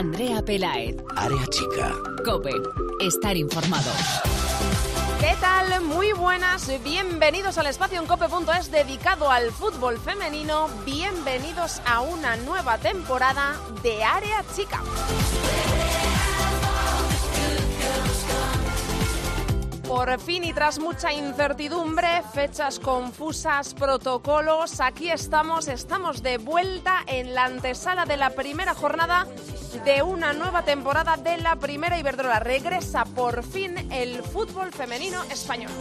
Andrea Pelaez. Área chica. Cope. Estar informado. ¿Qué tal? Muy buenas, bienvenidos al espacio en cope.es dedicado al fútbol femenino, bienvenidos a una nueva temporada de Área Chica. Por fin y tras mucha incertidumbre, fechas confusas, protocolos, aquí estamos, estamos de vuelta en la antesala de la primera jornada de una nueva temporada de la Primera Iberdrola. Regresa por fin el fútbol femenino español.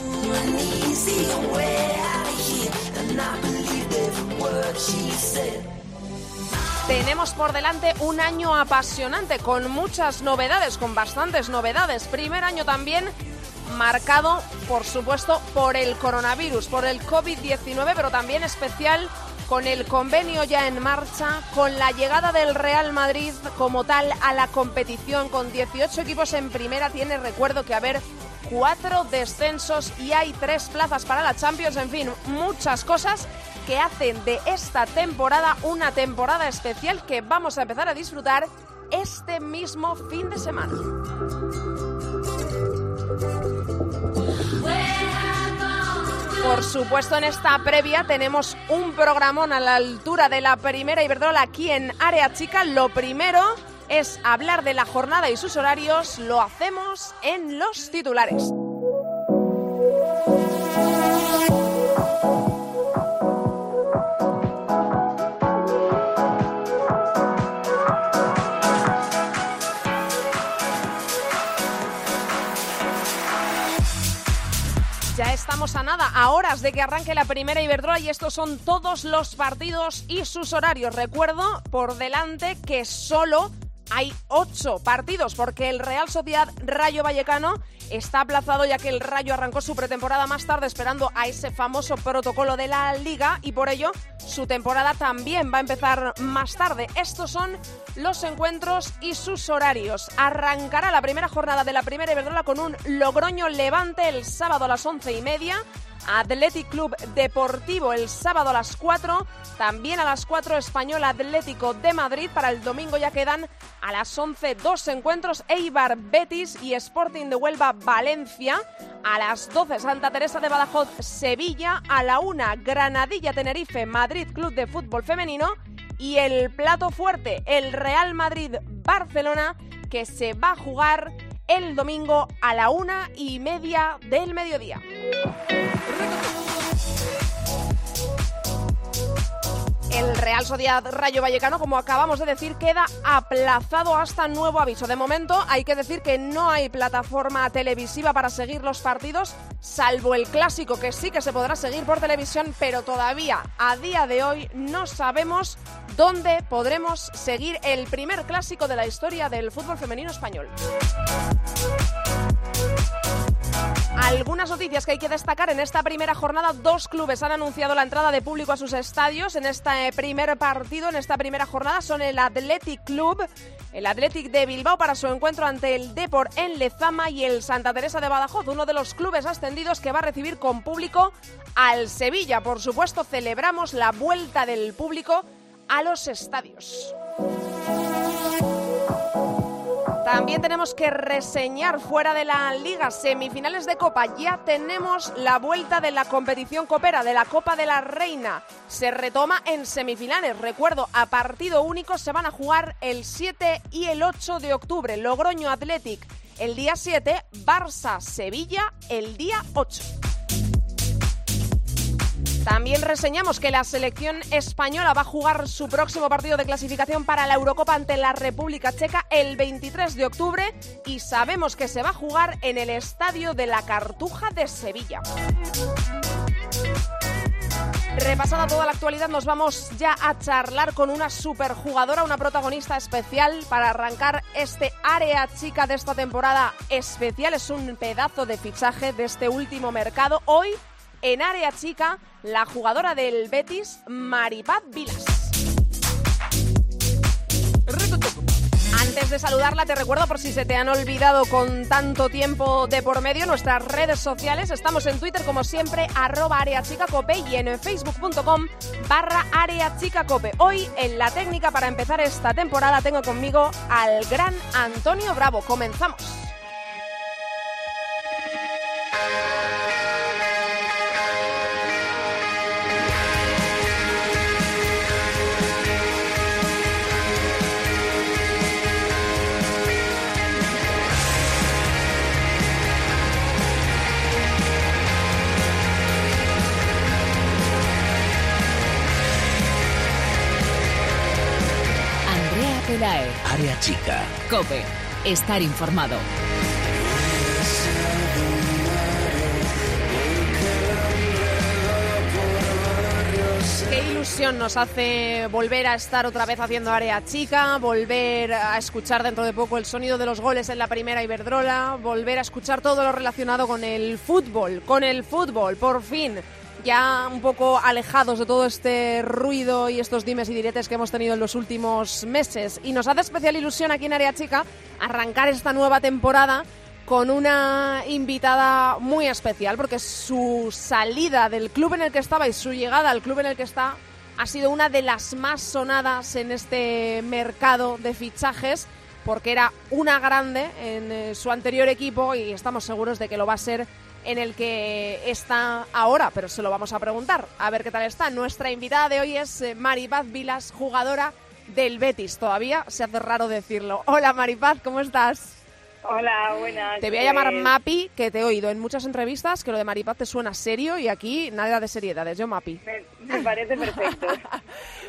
Tenemos por delante un año apasionante con muchas novedades, con bastantes novedades. Primer año también marcado, por supuesto, por el coronavirus, por el COVID-19, pero también especial con el convenio ya en marcha, con la llegada del Real Madrid como tal a la competición, con 18 equipos en primera, tiene recuerdo que haber cuatro descensos y hay tres plazas para la Champions, en fin, muchas cosas que hacen de esta temporada una temporada especial que vamos a empezar a disfrutar este mismo fin de semana. Por supuesto, en esta previa tenemos un programón a la altura de la primera Iberdrola aquí en Área Chica. Lo primero es hablar de la jornada y sus horarios. Lo hacemos en los titulares. Ya estamos a nada, a horas de que arranque la primera Iberdrola y estos son todos los partidos y sus horarios. Recuerdo por delante que solo hay ocho partidos porque el Real Sociedad Rayo Vallecano está aplazado ya que el Rayo arrancó su pretemporada más tarde esperando a ese famoso protocolo de la liga y por ello su temporada también va a empezar más tarde. Estos son los encuentros y sus horarios. Arrancará la primera jornada de la primera Iberdrola con un Logroño Levante el sábado a las once y media. Athletic Club Deportivo el sábado a las 4, también a las 4 Español Atlético de Madrid, para el domingo ya quedan a las 11 dos encuentros, Eibar Betis y Sporting de Huelva Valencia, a las 12 Santa Teresa de Badajoz Sevilla, a la 1 Granadilla Tenerife Madrid Club de Fútbol Femenino y el plato fuerte, el Real Madrid Barcelona, que se va a jugar el domingo a la una y media del mediodía. El Real Sociedad Rayo Vallecano, como acabamos de decir, queda aplazado hasta nuevo aviso. De momento hay que decir que no hay plataforma televisiva para seguir los partidos, salvo el clásico que sí que se podrá seguir por televisión, pero todavía a día de hoy no sabemos dónde podremos seguir el primer clásico de la historia del fútbol femenino español. Algunas noticias que hay que destacar en esta primera jornada. Dos clubes han anunciado la entrada de público a sus estadios en este primer partido, en esta primera jornada. Son el Athletic Club, el Athletic de Bilbao para su encuentro ante el Depor en Lezama y el Santa Teresa de Badajoz, uno de los clubes ascendidos que va a recibir con público al Sevilla. Por supuesto, celebramos la vuelta del público a los estadios. También tenemos que reseñar fuera de la liga semifinales de Copa. Ya tenemos la vuelta de la competición copera, de la Copa de la Reina. Se retoma en semifinales. Recuerdo, a partido único se van a jugar el 7 y el 8 de octubre. Logroño Athletic el día 7, Barça Sevilla el día 8. También reseñamos que la selección española va a jugar su próximo partido de clasificación para la Eurocopa ante la República Checa el 23 de octubre y sabemos que se va a jugar en el Estadio de la Cartuja de Sevilla. Repasada toda la actualidad, nos vamos ya a charlar con una superjugadora, una protagonista especial para arrancar este área chica de esta temporada especial. Es un pedazo de fichaje de este último mercado. Hoy en área chica la jugadora del Betis, Maripaz Vilas. Antes de saludarla, te recuerdo por si se te han olvidado con tanto tiempo de por medio nuestras redes sociales. Estamos en Twitter, como siempre, arroba areachicacope y en facebook.com barra areachicacope. Hoy, en la técnica para empezar esta temporada, tengo conmigo al gran Antonio Bravo. Comenzamos. Chica. Cope. Estar informado. Qué ilusión nos hace volver a estar otra vez haciendo área chica, volver a escuchar dentro de poco el sonido de los goles en la primera Iberdrola, volver a escuchar todo lo relacionado con el fútbol, con el fútbol, por fin. Ya un poco alejados de todo este ruido y estos dimes y diretes que hemos tenido en los últimos meses. Y nos hace especial ilusión aquí en Área Chica arrancar esta nueva temporada con una invitada muy especial, porque su salida del club en el que estaba y su llegada al club en el que está ha sido una de las más sonadas en este mercado de fichajes, porque era una grande en eh, su anterior equipo y estamos seguros de que lo va a ser en el que está ahora, pero se lo vamos a preguntar, a ver qué tal está. Nuestra invitada de hoy es eh, Maripaz Vilas, jugadora del Betis. Todavía se hace raro decirlo. Hola Maripaz, ¿cómo estás? Hola, buenas. Te voy a llamar Pues, Mapi, que te he oído en muchas entrevistas que lo de Maripaz te suena serio y aquí nada de seriedades. Yo Mapi. Me, me parece perfecto.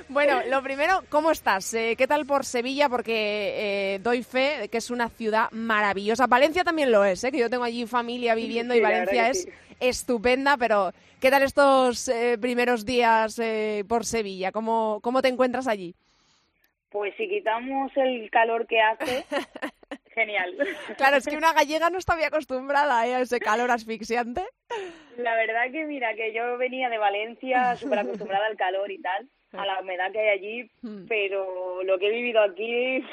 Bueno, lo primero, ¿cómo estás? Eh, ¿Qué tal por Sevilla? Porque eh, doy fe de que es una ciudad maravillosa. Valencia también lo es, ¿eh? que yo tengo allí familia viviendo Sí, y Valencia es sí. estupenda, pero ¿qué tal estos eh, primeros días eh, por Sevilla? ¿Cómo, ¿Cómo te encuentras allí? Pues si quitamos el calor que hace, genial. Claro, es que una gallega no muy acostumbrada ¿eh? a ese calor asfixiante. La verdad que mira, que yo venía de Valencia súper acostumbrada al calor y tal, a la humedad que hay allí, Hmm. pero lo que he vivido aquí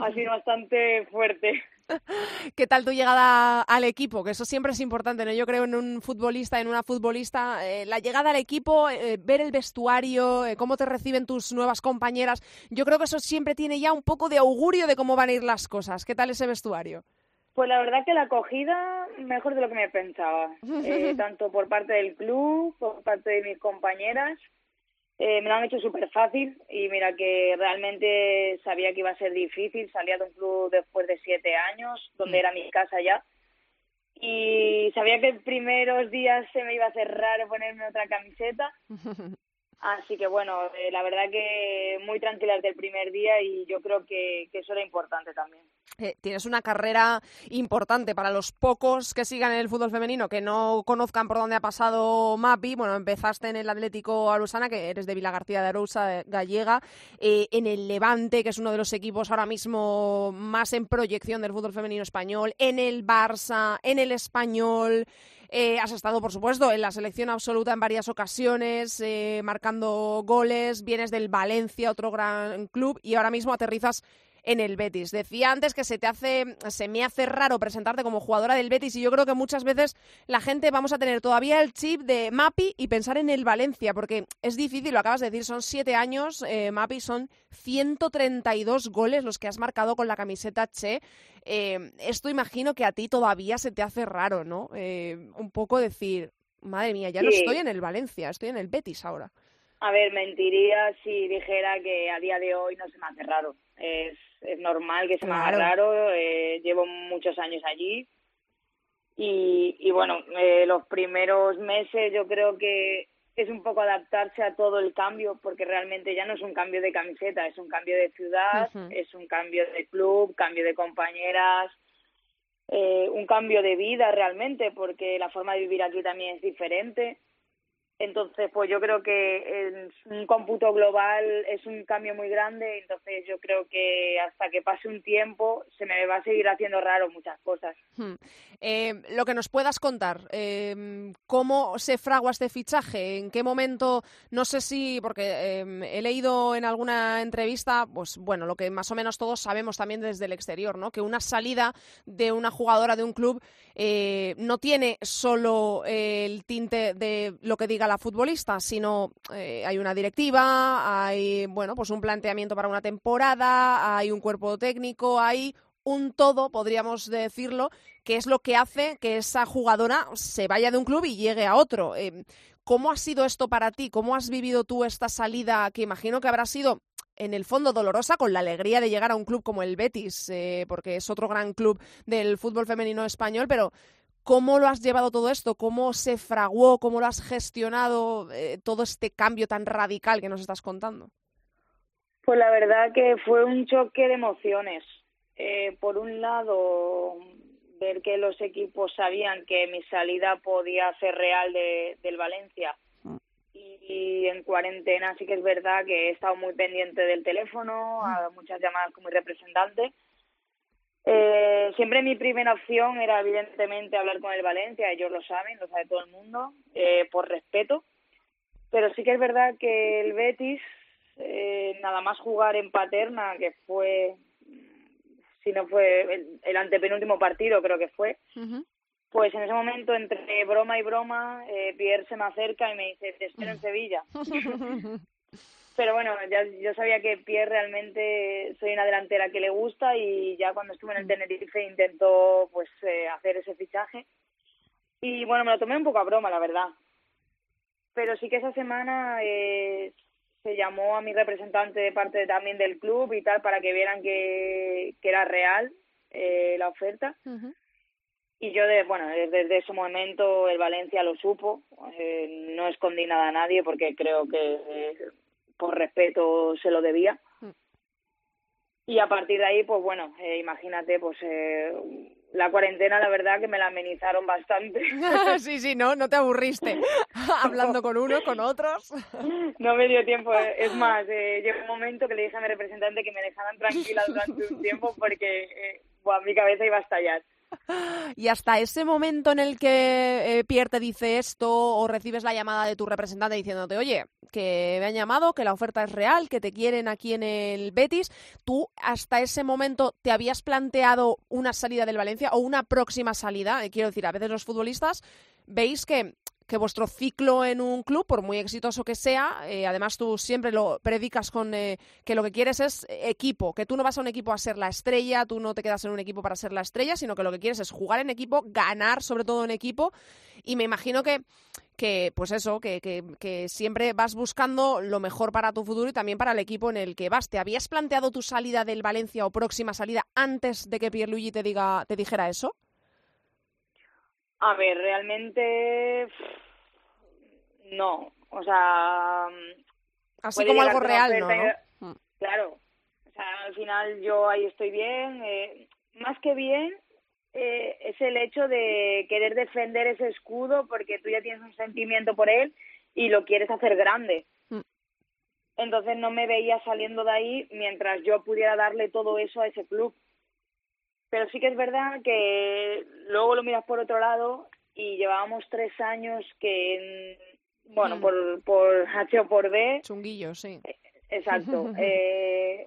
ha sido bastante fuerte. ¿Qué tal tu llegada al equipo? Que eso siempre es importante, ¿no? Yo creo en un futbolista, en una futbolista, eh, la llegada al equipo, eh, ver el vestuario, eh, cómo te reciben tus nuevas compañeras. Yo creo que eso siempre tiene ya un poco de augurio de cómo van a ir las cosas. ¿Qué tal ese vestuario? Pues la verdad que la acogida mejor de lo que me pensaba, eh, tanto por parte del club, por parte de mis compañeras. Eh, me lo han hecho súper fácil y mira que realmente sabía que iba a ser difícil. Salía de un club después de siete años, donde era mi casa ya. Y sabía que primeros días se me iba a hacer raro ponerme otra camiseta. Así que bueno, eh, la verdad que muy tranquila desde el primer día y yo creo que, que eso era importante también. Eh, tienes una carrera importante para los pocos que sigan el fútbol femenino, que no conozcan por dónde ha pasado Mapi. Bueno, empezaste en el Atlético Arusana, que eres de Vilagarcía de Arousa, eh, gallega, eh, en el Levante, que es uno de los equipos ahora mismo más en proyección del fútbol femenino español, en el Barça, en el Español. Eh, has estado, por supuesto, en la selección absoluta en varias ocasiones, eh, marcando goles, vienes del Valencia, otro gran club, y ahora mismo aterrizas en el Betis. Decía antes que se te hace, se me hace raro presentarte como jugadora del Betis y yo creo que muchas veces la gente vamos a tener todavía el chip de Mapi y pensar en el Valencia, porque es difícil, lo acabas de decir, son siete años, eh, Mapi, son 132 goles los que has marcado con la camiseta Che. Eh, esto imagino que a ti todavía se te hace raro, ¿no? Eh, un poco decir, madre mía, ya no estoy en el Valencia, estoy en el Betis ahora. A ver, mentiría si dijera que a día de hoy no se me hace raro. Es, es normal que se me haga Claro. raro. eh, llevo muchos años allí. Y, y bueno, eh, los primeros meses yo creo que es un poco adaptarse a todo el cambio, porque realmente ya no es un cambio de camiseta, es un cambio de ciudad, es un cambio de club, cambio de compañeras, eh, un cambio de vida realmente, porque la forma de vivir aquí también es diferente. Entonces, pues yo creo que en un cómputo global es un cambio muy grande, entonces yo creo que hasta que pase un tiempo se me va a seguir haciendo raro muchas cosas. Hmm. Eh, lo que nos puedas contar, eh, ¿cómo se fragua este fichaje? ¿En qué momento? No sé si, porque eh, he leído en alguna entrevista, pues bueno, lo que más o menos todos sabemos también desde el exterior, ¿no? Que una salida de una jugadora de un club no tiene solo el tinte de lo que diga la futbolista, sino eh, hay una directiva, hay bueno, pues un planteamiento para una temporada, hay un cuerpo técnico, hay un todo, podríamos decirlo, que es lo que hace que esa jugadora se vaya de un club y llegue a otro. Eh, ¿Cómo ha sido esto para ti? ¿Cómo has vivido tú esta salida que imagino que habrá sido en el fondo dolorosa con la alegría de llegar a un club como el Betis, eh, porque es otro gran club del fútbol femenino español, pero ¿Cómo lo has llevado todo esto? ¿Cómo se fraguó? ¿Cómo lo has gestionado eh, todo este cambio tan radical que nos estás contando? Pues la verdad que fue un choque de emociones. Eh, por un lado, ver que los equipos sabían que mi salida podía ser real de, del Valencia. Mm. Y, en cuarentena sí que es verdad que he estado muy pendiente del teléfono, a muchas llamadas con mi representante eh, siempre mi primera opción era evidentemente hablar con el Valencia, ellos lo saben, lo sabe todo el mundo, eh, por respeto. Pero sí que es verdad que el Betis, eh, nada más jugar en Paterna, que fue, si no fue el, antepenúltimo partido, creo que fue, pues en ese momento, entre broma y broma, eh, Pierre se me acerca y me dice, te espero en Sevilla. pero bueno, ya yo sabía que Pierre realmente soy una delantera que le gusta y ya cuando estuve en el mm. Tenerife intentó pues eh, hacer ese fichaje y bueno, me lo tomé un poco a broma, la verdad. Pero sí que esa semana eh, se llamó a mi representante de parte también del club y tal para que vieran que, que era real eh, la oferta. Y yo, de, bueno, desde ese momento el Valencia lo supo. Eh, no escondí nada a nadie porque creo que por respeto se lo debía. Mm. Y a partir de ahí, pues bueno, eh, imagínate, pues eh, la cuarentena, la verdad que me la amenizaron bastante. sí, sí, no, no te aburriste hablando con uno, con otros. no me dio tiempo. Eh. Es más, eh, llegó un momento que le dije a mi representante que me dejaran tranquila durante un tiempo porque eh, mi cabeza iba a estallar. Y hasta ese momento en el que eh, Pierre te dice esto o recibes la llamada de tu representante diciéndote, oye, que me han llamado, que la oferta es real, que te quieren aquí en el Betis, ¿tú hasta ese momento te habías planteado una salida del Valencia o una próxima salida? Eh, quiero decir, a veces los futbolistas veis que que vuestro ciclo en un club, por muy exitoso que sea, eh, además tú siempre lo predicas con eh, que lo que quieres es equipo, que tú no vas a un equipo a ser la estrella, tú no te quedas en un equipo para ser la estrella, sino que lo que quieres es jugar en equipo, ganar sobre todo en equipo, y me imagino que, que pues eso, que, que, que siempre vas buscando lo mejor para tu futuro y también para el equipo en el que vas. ¿Te habías planteado tu salida del Valencia o próxima salida antes de que Pierluigi te, diga, te dijera eso? A ver, realmente no, o sea, así como algo real, ¿no? Mm. Claro, o sea, al final yo ahí estoy bien, eh, más que bien eh, es el hecho de querer defender ese escudo porque tú ya tienes un sentimiento por él y lo quieres hacer grande. Mm. Entonces no me veía saliendo de ahí mientras yo pudiera darle todo eso a ese club pero sí que es verdad que luego lo miras por otro lado y llevábamos tres años que, bueno, mm. por, por H o por B. Chunguillo, sí. Eh, exacto. eh,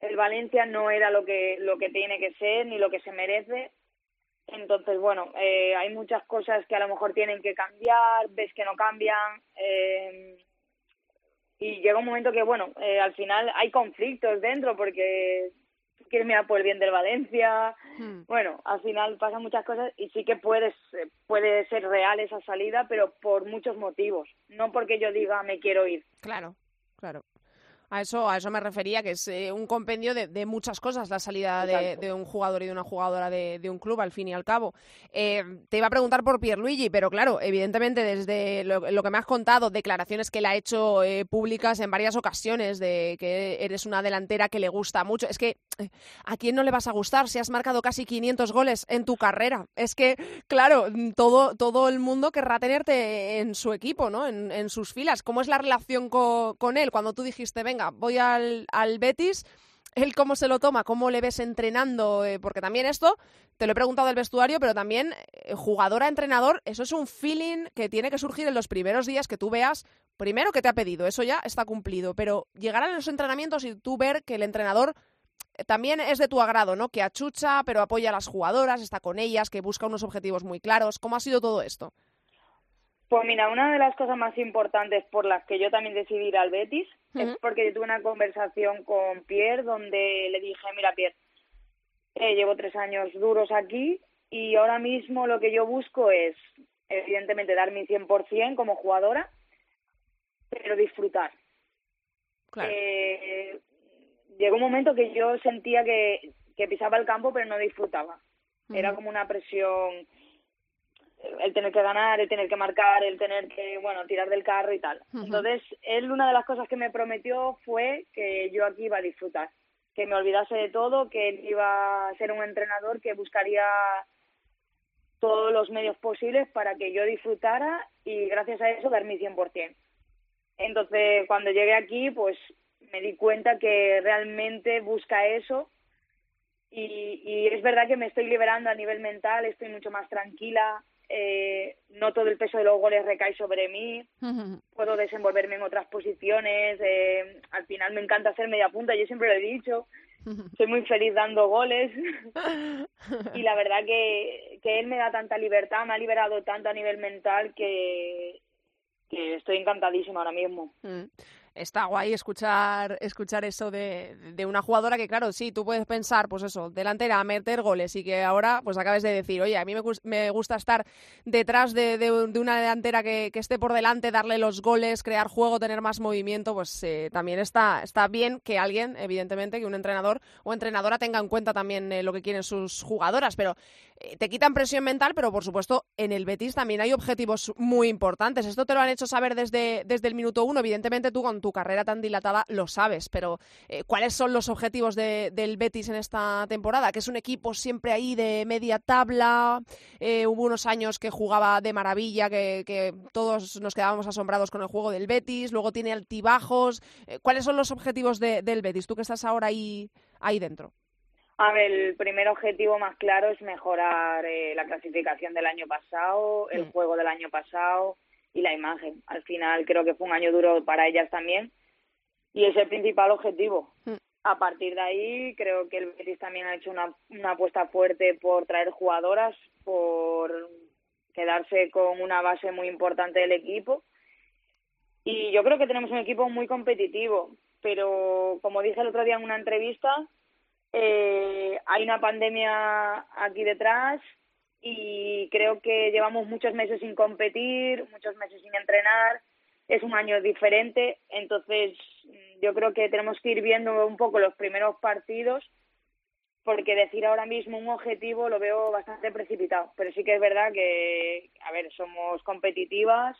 el Valencia no era lo que, lo que tiene que ser ni lo que se merece. Entonces, bueno, eh, hay muchas cosas que a lo mejor tienen que cambiar, ves que no cambian. Eh, y llega un momento que, bueno, eh, al final hay conflictos dentro porque quieres mirar por el bien del Valencia. Hmm. Bueno, al final pasan muchas cosas y sí que puedes, puede ser real esa salida, pero por muchos motivos. No porque yo diga me quiero ir. Claro, claro. A eso, a eso me refería, que es eh, un compendio de, muchas cosas la salida de, un jugador y de una jugadora de, un club, al fin y al cabo. Eh, te iba a preguntar por Pierluigi, pero claro, evidentemente desde lo, que me has contado, declaraciones que le ha hecho eh, públicas en varias ocasiones de que eres una delantera que le gusta mucho. Es que ¿a quién no le vas a gustar si has marcado casi 500 goles en tu carrera? Es que, claro, todo, todo el mundo querrá tenerte en su equipo, ¿no? En, en sus filas. ¿Cómo es la relación con, él? Cuando tú dijiste, venga, voy al, al Betis él cómo se lo toma, cómo le ves entrenando, eh, porque también esto, te lo he preguntado del vestuario, pero también eh, jugador a entrenador, eso es un feeling que tiene que surgir en los primeros días que tú veas, primero que te ha pedido, eso ya está cumplido, pero llegar a los entrenamientos y tú ver que el entrenador eh, también es de tu agrado, ¿no? Que achucha, pero apoya a las jugadoras, está con ellas, que busca unos objetivos muy claros. ¿Cómo ha sido todo esto? Pues mira, una de las cosas más importantes por las que yo también decidí ir al Betis es porque yo tuve una conversación con Pierre donde le dije, mira Pierre, eh, llevo tres años duros aquí y ahora mismo lo que yo busco es, evidentemente, dar mi 100% como jugadora, pero disfrutar. Eh, llegó un momento que yo sentía que, que pisaba el campo pero no disfrutaba. Era como una presión el tener que ganar, el tener que marcar, el tener que, bueno, tirar del carro y tal. Entonces, él una de las cosas que me prometió fue que yo aquí iba a disfrutar, que me olvidase de todo, que él iba a ser un entrenador que buscaría todos los medios posibles para que yo disfrutara y gracias a eso dar mi 100%. Entonces, cuando llegué aquí, pues me di cuenta que realmente busca eso y, y es verdad que me estoy liberando a nivel mental, estoy mucho más tranquila, eh, no todo el peso de los goles recae sobre mí, puedo desenvolverme en otras posiciones, eh, al final me encanta hacer media punta, yo siempre lo he dicho, soy muy feliz dando goles. Y la verdad que, que él me da tanta libertad, me ha liberado tanto a nivel mental que, que estoy encantadísima ahora mismo. Mm está guay escuchar, escuchar eso de, de, una jugadora que, claro, sí, tú puedes pensar, pues eso, delantera, meter goles y que ahora, pues acabes de decir, oye, a mí me, me gusta estar detrás de, de, una delantera que, que, esté por delante, darle los goles, crear juego, tener más movimiento, pues eh, también está, está bien que alguien, evidentemente, que un entrenador o entrenadora tenga en cuenta también eh, lo que quieren sus jugadoras, pero eh, te quitan presión mental, pero por supuesto en el Betis también hay objetivos muy importantes. Esto te lo han hecho saber desde, desde el minuto uno, evidentemente tú con tu carrera tan dilatada lo sabes, pero eh, ¿cuáles son los objetivos del Betis en esta temporada? Que es un equipo siempre ahí de media tabla, eh, hubo unos años que jugaba de maravilla, que, todos nos quedábamos asombrados con el juego del Betis, luego tiene altibajos. ¿Cuáles son los objetivos del Betis? Tú que estás ahora ahí, ahí dentro. A ver, el primer objetivo más claro es mejorar eh, la clasificación del año pasado, el mm. juego del año pasado y la imagen. Al final creo que fue un año duro para ellas también y es el principal objetivo. Mm. A partir de ahí creo que el Betis también ha hecho una, una apuesta fuerte por traer jugadoras, por quedarse con una base muy importante del equipo. Y yo creo que tenemos un equipo muy competitivo, pero como dije el otro día en una entrevista, eh, hay una pandemia aquí detrás y creo que llevamos muchos meses sin competir, muchos meses sin entrenar. Es un año diferente, entonces yo creo que tenemos que ir viendo un poco los primeros partidos porque decir ahora mismo un objetivo lo veo bastante precipitado, pero sí que es verdad que, a ver, somos competitivas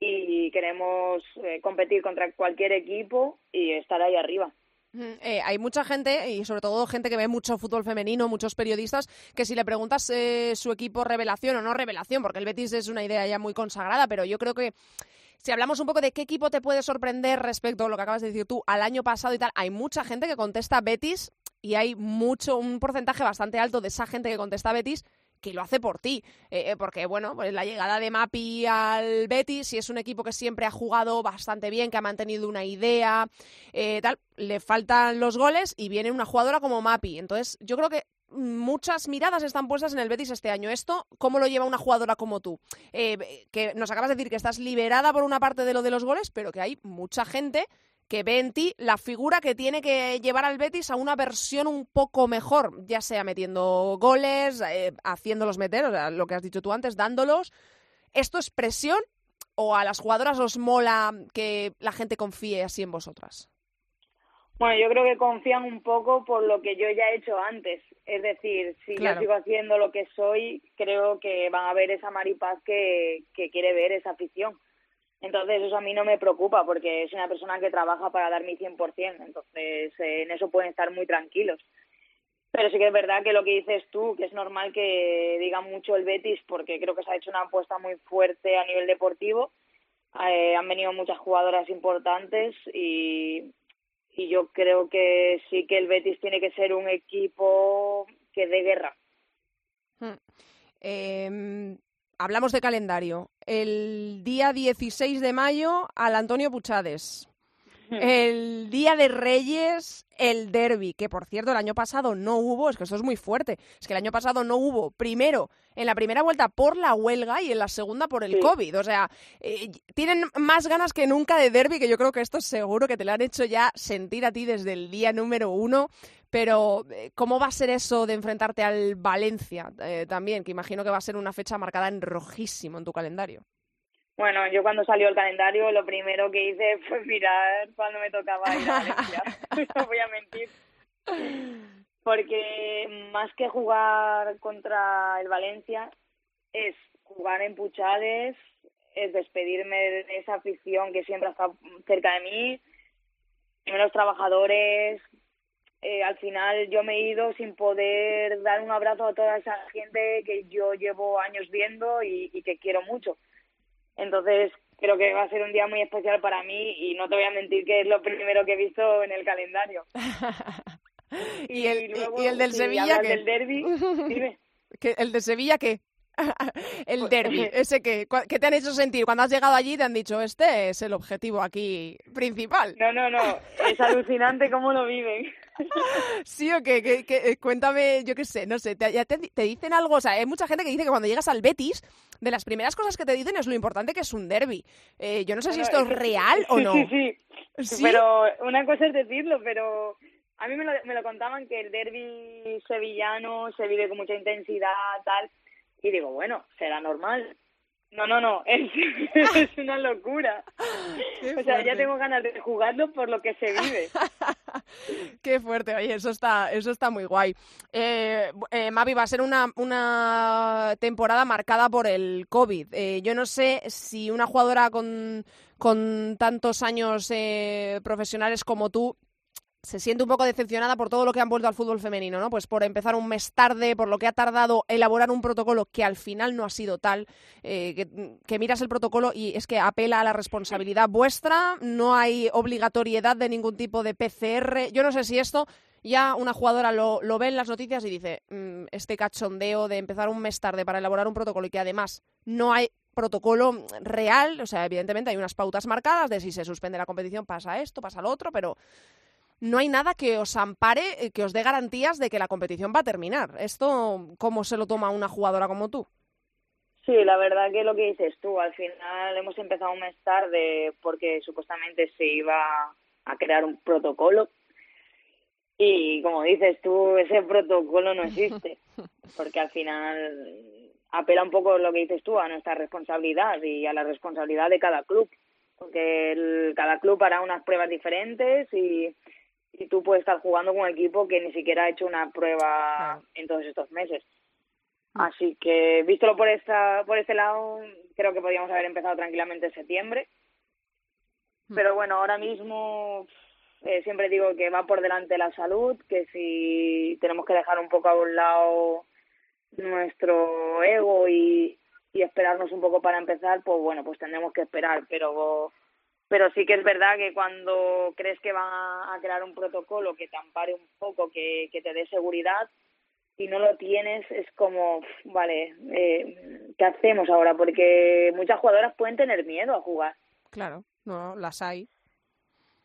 y queremos eh, competir contra cualquier equipo y estar ahí arriba. Eh, hay mucha gente, y sobre todo gente que ve mucho fútbol femenino, muchos periodistas, que si le preguntas eh, su equipo revelación o no revelación, porque el Betis es una idea ya muy consagrada, pero yo creo que si hablamos un poco de qué equipo te puede sorprender respecto a lo que acabas de decir tú al año pasado y tal, hay mucha gente que contesta Betis y hay mucho, un porcentaje bastante alto de esa gente que contesta Betis que lo hace por ti. Eh, eh, porque, bueno, pues la llegada de Mapi al Betis, si es un equipo que siempre ha jugado bastante bien, que ha mantenido una idea, eh, tal, le faltan los goles y viene una jugadora como Mapi. Entonces, yo creo que muchas miradas están puestas en el Betis este año. ¿Esto cómo lo lleva una jugadora como tú? que nos acabas de decir que estás liberada por una parte de lo de los goles, pero que hay mucha gente que ve en ti la figura que tiene que llevar al Betis a una versión un poco mejor, ya sea metiendo goles, eh, haciéndolos meter, o sea, lo que has dicho tú antes, dándolos. ¿Esto es presión o a las jugadoras os mola que la gente confíe así en vosotras? Bueno, yo creo que confían un poco por lo que yo ya he hecho antes. Es decir, si yo sigo haciendo lo que soy, creo que van a ver esa maripaz que, que quiere ver esa afición. Entonces eso a mí no me preocupa porque es una persona que trabaja para dar mi 100%, entonces eh, en eso pueden estar muy tranquilos. Pero sí que es verdad que lo que dices tú, que es normal que diga mucho el Betis, porque creo que se ha hecho una apuesta muy fuerte a nivel deportivo. Eh, han venido muchas jugadoras importantes y, y yo creo que sí que el Betis tiene que ser un equipo que dé guerra. Eh, hablamos de calendario. El día 16 de mayo al Antonio Puchades. El Día de Reyes, el derby, que por cierto el año pasado no hubo, es que eso es muy fuerte, es que el año pasado no hubo, primero, en la primera vuelta por la huelga y en la segunda por el COVID, o sea, eh, tienen más ganas que nunca de derby, que yo creo que esto seguro que te lo han hecho ya sentir a ti desde el día número uno, pero eh, ¿cómo va a ser eso de enfrentarte al Valencia eh, también? Que imagino que va a ser una fecha marcada en rojísimo en tu calendario. Bueno, yo cuando salió el calendario lo primero que hice fue mirar cuando me tocaba ir Valencia. no voy a mentir. Porque más que jugar contra el Valencia es jugar en Puchades, es despedirme de esa afición que siempre estado cerca de mí, de los trabajadores. Eh, al final yo me he ido sin poder dar un abrazo a toda esa gente que yo llevo años viendo y, y que quiero mucho. Entonces, creo que va a ser un día muy especial para mí y no te voy a mentir que es lo primero que he visto en el calendario. ¿Y, el, y, el del Sevilla que del derby, dime. ¿El de Sevilla qué? el pues, derby, ese que, ¿qué te han hecho sentir? Cuando has llegado allí te han dicho, este es el objetivo aquí principal. No, no, no, es alucinante cómo lo viven. Sí, o qué, que, eh, cuéntame, yo qué sé, no sé, te, ya te, dicen algo, o sea, hay mucha gente que dice que cuando llegas al Betis, de las primeras cosas que te dicen es lo importante que es un derby. Eh, yo no sé si esto es real o no. Sí, sí, sí, pero una cosa es decirlo, pero a mí me lo, me lo contaban que el derby sevillano se vive con mucha intensidad, tal, y digo, bueno, será normal. No, no, no, es, es una locura. o sea, ya tengo ganas de jugarlo por lo que se vive. Qué fuerte, oye, eso está, eso está muy guay. Eh, eh, Mavi, va a ser una, una temporada marcada por el COVID. Eh, yo no sé si una jugadora con, con tantos años eh, profesionales como tú se siente un poco decepcionada por todo lo que han vuelto al fútbol femenino, ¿no? Pues por empezar un mes tarde, por lo que ha tardado elaborar un protocolo que al final no ha sido tal, eh, que, miras el protocolo y es que apela a la responsabilidad vuestra, no hay obligatoriedad de ningún tipo de PCR. Yo no sé si esto ya una jugadora lo, lo ve en las noticias y dice, mm, este cachondeo de empezar un mes tarde para elaborar un protocolo y que además no hay protocolo real, o sea, evidentemente hay unas pautas marcadas de si se suspende la competición pasa esto, pasa lo otro, pero no hay nada que os ampare, eh, que os dé garantías de que la competición va a terminar. ¿Esto cómo se lo toma una jugadora como tú? Sí, la verdad que lo que dices tú, al final hemos empezado un mes tarde porque supuestamente se iba a crear un protocolo y como dices tú, ese protocolo no existe porque al final apela un poco lo que dices tú a nuestra responsabilidad y a la responsabilidad de cada club porque cada club hará unas pruebas diferentes y y tú puedes estar jugando con un equipo que ni siquiera ha hecho una prueba en todos estos meses. Mm. Así que, vístolo por esta por este lado, creo que podríamos haber empezado tranquilamente en septiembre. Mm. Pero bueno, ahora mismo eh, siempre digo que va por delante la salud, que si tenemos que dejar un poco a un lado nuestro ego y, y esperarnos un poco para empezar, pues bueno, pues tendremos que esperar, pero pero sí que es verdad que cuando crees que van a crear un protocolo que te ampare un poco, que, te dé seguridad, y no lo tienes, es como, vale, eh, ¿qué hacemos ahora? Porque muchas jugadoras pueden tener miedo a jugar. Claro, no, las hay.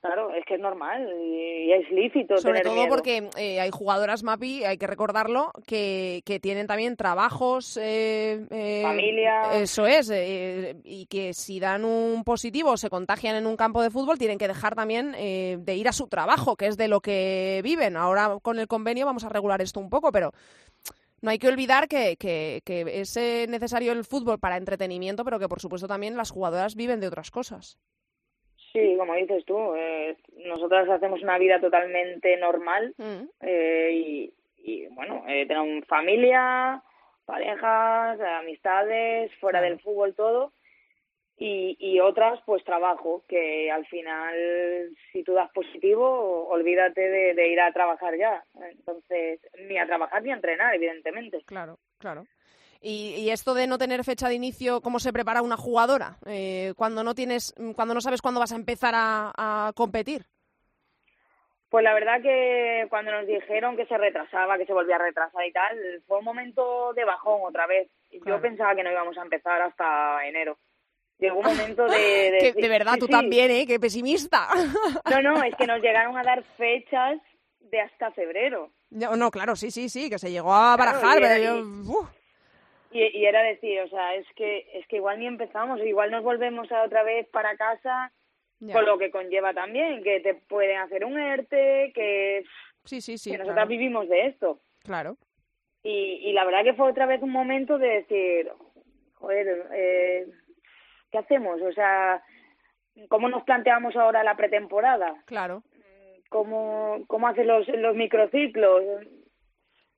Claro, es que es normal y es lícito. Sobre todo porque eh, hay jugadoras MAPI, hay que recordarlo, que, que tienen también trabajos. Eh, eh, Familia. Eso es, y que si dan un positivo o se contagian en un campo de fútbol, tienen que dejar también de ir a su trabajo, que es de lo que viven. Ahora con el convenio vamos a regular esto un poco, pero no hay que olvidar que, que, que, es necesario el fútbol para entretenimiento, pero que por supuesto también las jugadoras viven de otras cosas. Sí, como dices tú, eh, nosotras hacemos una vida totalmente normal mm. eh, y, y, bueno, eh, tenemos familia, parejas, amistades, fuera del fútbol todo. y, otras pues trabajo, que al final si tú das positivo, olvídate de, ir a trabajar ya. Entonces, ni a trabajar ni a entrenar, evidentemente. Claro, claro. Y, esto de no tener fecha de inicio, ¿cómo se prepara una jugadora eh, cuando no tienes, cuando no sabes cuándo vas a empezar a, competir? Pues la verdad que cuando nos dijeron que se retrasaba, que se volvía a retrasar y tal, fue un momento de bajón otra vez. Yo pensaba que no íbamos a empezar hasta enero llegó un momento de... De, verdad, tú también, ¿eh? ¡Qué pesimista! No, no, es que nos llegaron a dar fechas de hasta febrero. No, no claro, sí, sí, sí, que se llegó a barajar, y, era, y, era decir, o sea, es que, es que igual ni empezamos, igual nos volvemos a otra vez para casa, con lo que conlleva también, que te pueden hacer un ERTE, que... Sí, sí, sí. Que nosotras vivimos de esto. Claro. Y, y la verdad que fue otra vez un momento de decir, joder, eh, ¿qué hacemos? O sea, ¿cómo nos planteamos ahora la pretemporada? Claro. ¿Cómo, cómo hace los, los microciclos?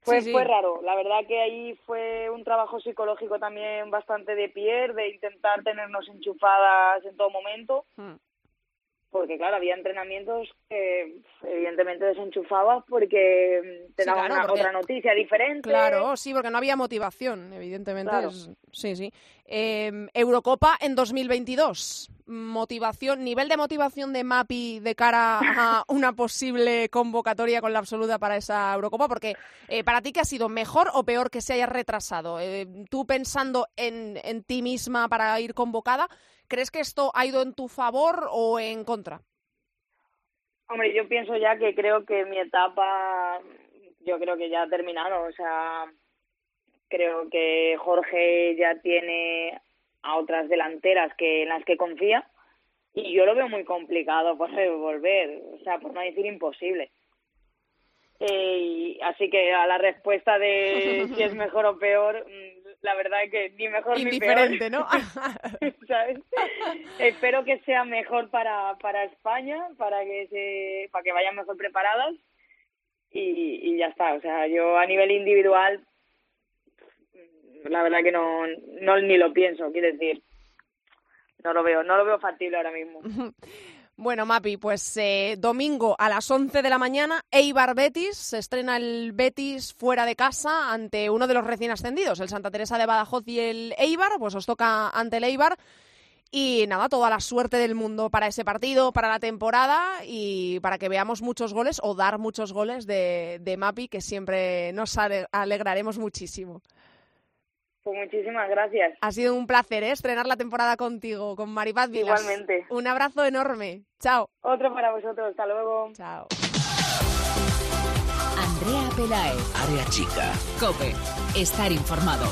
Fue, fue raro, la verdad que ahí fue un trabajo psicológico también bastante de pie, de intentar tenernos enchufadas en todo momento. Hmm porque claro, había entrenamientos que evidentemente desenchufabas porque te daban una, otra noticia diferente. Claro, sí, porque no había motivación, evidentemente. Sí, sí. Em, Eurocopa en 2022. Motivación, nivel de motivación de Mapi de cara a una posible convocatoria con la absoluta para esa Eurocopa, porque eh, para ti qué ha sido mejor o peor que se haya retrasado. Eh, tú pensando en, en ti misma para ir convocada, ¿Crees que esto ha ido en tu favor o en contra? Hombre, yo pienso ya que creo que mi etapa, yo creo que ya ha terminado. O sea, creo que Jorge ya tiene a otras delanteras que en las que confía y yo lo veo muy complicado por volver, o sea, por no decir imposible. Eh, así que a la respuesta de si es mejor o peor, mm, la verdad es que ni mejor ni peor. ¿no? ¿Sabes? Espero que sea mejor para, para España, para que se, para que vayan mejor preparadas y, y ya está. O sea, yo a nivel individual, la verdad que no, no ni lo pienso, quiero decir, no lo veo, no lo veo factible ahora mismo. Bueno, Mapi, pues eh, domingo a las 11 de la mañana, Eibar Betis, se estrena el Betis fuera de casa ante uno de los recién ascendidos, el Santa Teresa de Badajoz y el Eibar, pues os toca ante el Eibar. Y nada, toda la suerte del mundo para ese partido, para la temporada y para que veamos muchos goles o dar muchos goles de, de Mapi, que siempre nos alegraremos muchísimo. Pues muchísimas gracias. Ha sido un placer ¿eh? estrenar la temporada contigo, con Maripaz Vilas. Igualmente. Un abrazo enorme. Chao. Otro para vosotros. Hasta luego. Chao. Andrea Pelaez. Área chica. Cope. Estar informado.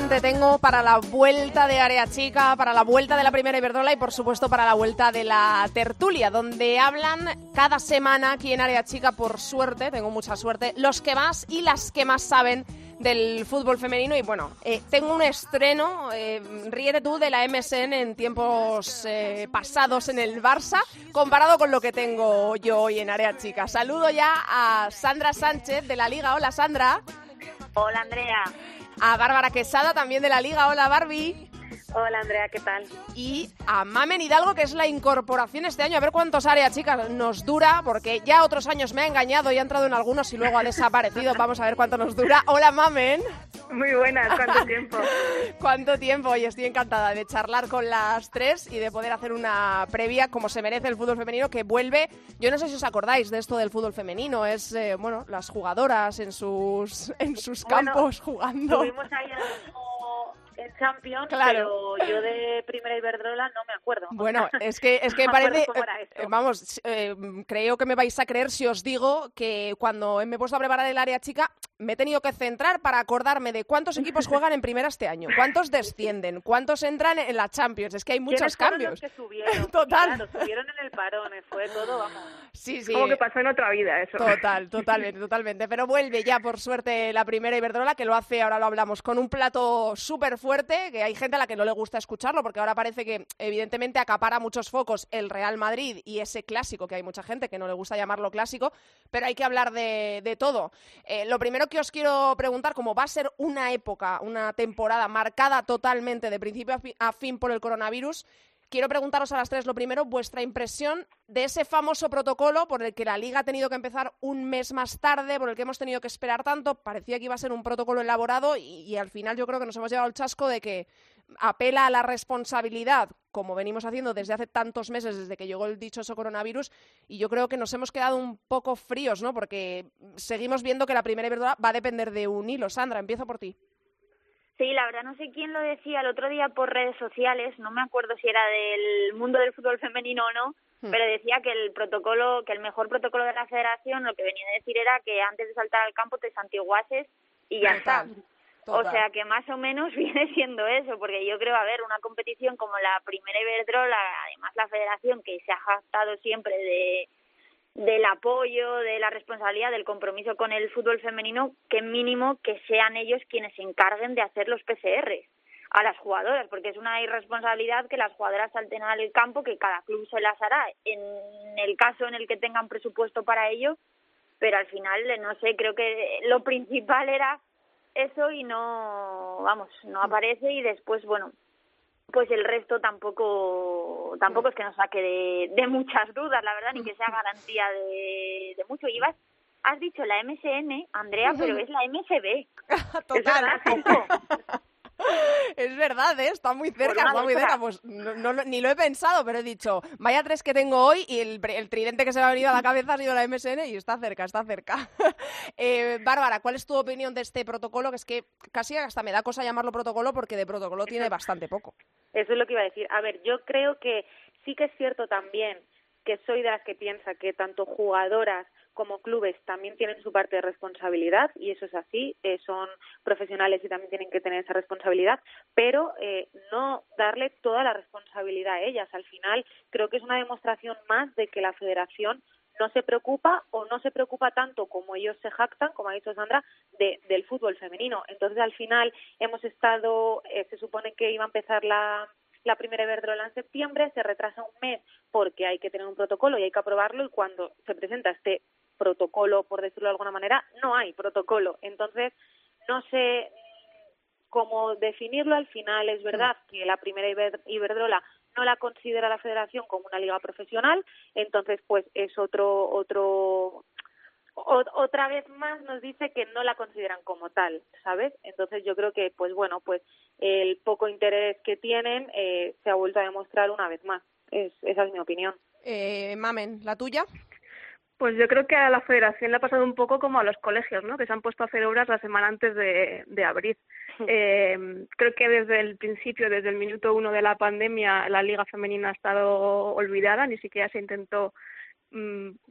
Tengo para la vuelta de Área Chica, para la vuelta de la primera Iberdrola y por supuesto para la vuelta de la tertulia, donde hablan cada semana aquí en Área Chica, por suerte, tengo mucha suerte, los que más y las que más saben del fútbol femenino y bueno, eh, tengo un estreno, eh, ríete tú, de la MSN en tiempos eh, pasados en el Barça, comparado con lo que tengo yo hoy en Área Chica. Saludo ya a Sandra Sánchez de la Liga. Hola Sandra. Hola Andrea a Bárbara Quesada, también de la Liga. Hola, Barbie. Hola Andrea, ¿qué tal? Y a Mamen Hidalgo, que es la incorporación este año. A ver cuántos áreas, chicas, nos dura, porque ya otros años me ha engañado y ha entrado en algunos y luego ha desaparecido. Vamos a ver cuánto nos dura. Hola Mamen. Muy buenas, ¿cuánto tiempo? ¿Cuánto tiempo? Y estoy encantada de charlar con las tres y de poder hacer una previa como se merece el fútbol femenino que vuelve. Yo no sé si os acordáis de esto del fútbol femenino. Es, eh, bueno, las jugadoras en sus, en sus campos jugando. Tuvimos ahí en Champions, pero yo de primera Iberdrola no me acuerdo. Bueno, es que, es que parece, eh, vamos, eh, creo que me vais a creer si os digo que cuando me he puesto a preparar el área chica, me he tenido que centrar para acordarme de cuántos equipos juegan en primera este año, cuántos descienden, cuántos entran en la Champions. Es que hay muchos cambios. que subieron? Total. subieron en el parón, eh, fue todo, vamos. Sí, sí. Como que pasó en otra vida eso. Total, totalmente, totalmente. Pero vuelve ya, por suerte, la primera Iberdrola, que lo hace, ahora lo hablamos, con un plato súper fuerte, que hay gente a la que no le gusta escucharlo, porque ahora parece que, evidentemente, acapara muchos focos el Real Madrid y ese clásico, que hay mucha gente que no le gusta llamarlo clásico, pero hay que hablar de, de todo. Eh, lo primero que os quiero preguntar, como va a ser una época, una temporada marcada totalmente de principio a fin por el coronavirus, quiero preguntaros a las tres lo primero, vuestra impresión de ese famoso protocolo por el que la liga ha tenido que empezar un mes más tarde, por el que hemos tenido que esperar tanto. Parecía que iba a ser un protocolo elaborado y, y al final yo creo que nos hemos llevado el chasco de que apela a la responsabilidad, como venimos haciendo desde hace tantos meses, desde que llegó el dichoso coronavirus, y yo creo que nos hemos quedado un poco fríos, ¿no? Porque seguimos viendo que la primera verdad va a depender de un hilo. Sandra, empiezo por ti. Sí, la verdad no sé quién lo decía el otro día por redes sociales, no me acuerdo si era del mundo del fútbol femenino o no, hmm. pero decía que el protocolo, que el mejor protocolo de la federación lo que venía a decir era que antes de saltar al campo te santiguases y ya está. O sea que más o menos viene siendo eso, porque yo creo, a ver, una competición como la primera Iberdrola, además la federación que se ha jactado siempre de del apoyo, de la responsabilidad, del compromiso con el fútbol femenino, que mínimo que sean ellos quienes se encarguen de hacer los PCR a las jugadoras, porque es una irresponsabilidad que las jugadoras salten al campo, que cada club se las hará en el caso en el que tengan presupuesto para ello, pero al final, no sé, creo que lo principal era eso y no, vamos, no aparece y después, bueno, pues el resto tampoco tampoco es que nos saque de, de muchas dudas, la verdad, ni que sea garantía de, de mucho. Y vas, has dicho la MSN, Andrea, pero es la MSB. Total. Es verdad, ¿eh? está muy cerca, está muy cerca. Pues no, ni lo he pensado, pero he dicho, vaya tres que tengo hoy y el, el, tridente que se me ha venido a la cabeza ha sido la MSN y está cerca, está cerca. eh, Bárbara, ¿cuál es tu opinión de este protocolo? Que es que casi hasta me da cosa llamarlo protocolo porque de protocolo tiene bastante poco. Eso es lo que iba a decir. A ver, yo creo que sí que es cierto también que soy de las que piensa que tanto jugadoras como clubes también tienen su parte de responsabilidad y eso es así, eh, son profesionales y también tienen que tener esa responsabilidad, pero eh, no darle toda la responsabilidad a ellas. Al final creo que es una demostración más de que la federación no se preocupa o no se preocupa tanto como ellos se jactan, como ha dicho Sandra, de, del fútbol femenino. Entonces, al final hemos estado, eh, se supone que iba a empezar la, la primera Iberdrola en septiembre, se retrasa un mes porque hay que tener un protocolo y hay que aprobarlo y cuando se presenta este protocolo, por decirlo de alguna manera, no hay protocolo. Entonces, no sé cómo definirlo. Al final es verdad que la primera Iberdrola no la considera la federación como una liga profesional, entonces pues es otro otro otra vez más nos dice que no la consideran como tal, ¿sabes? Entonces yo creo que, pues bueno, pues el poco interés que tienen eh, se ha vuelto a demostrar una vez más. Es, esa es mi opinión. Eh, Mamen, ¿la tuya? Pues yo creo que a la federación le ha pasado un poco como a los colegios, ¿no? Que se han puesto a hacer obras la semana antes de, de abrir. Eh, creo que desde el principio, desde el minuto uno de la pandemia, la liga femenina ha estado olvidada, ni siquiera se intentó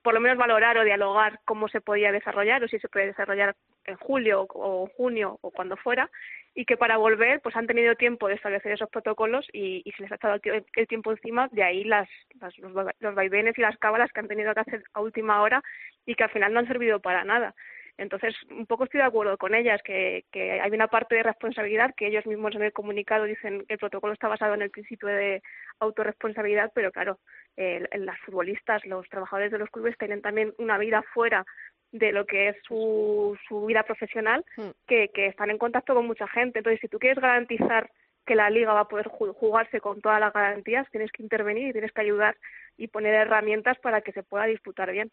por lo menos valorar o dialogar cómo se podía desarrollar o si se puede desarrollar en julio o junio o cuando fuera y que para volver pues han tenido tiempo de establecer esos protocolos y, y se les ha estado el, tiempo encima, de ahí las, las los, los, vaivenes y las cábalas que han tenido que hacer a última hora y que al final no han servido para nada. Entonces, un poco estoy de acuerdo con ellas, que, que hay una parte de responsabilidad que ellos mismos en el comunicado dicen que el protocolo está basado en el principio de autorresponsabilidad, pero claro, eh, las futbolistas, los trabajadores de los clubes tienen también una vida fuera de lo que es su, su vida profesional, hmm. que, que están en contacto con mucha gente. Entonces, si tú quieres garantizar que la liga va a poder jugarse con todas las garantías, tienes que intervenir y tienes que ayudar y poner herramientas para que se pueda disputar bien.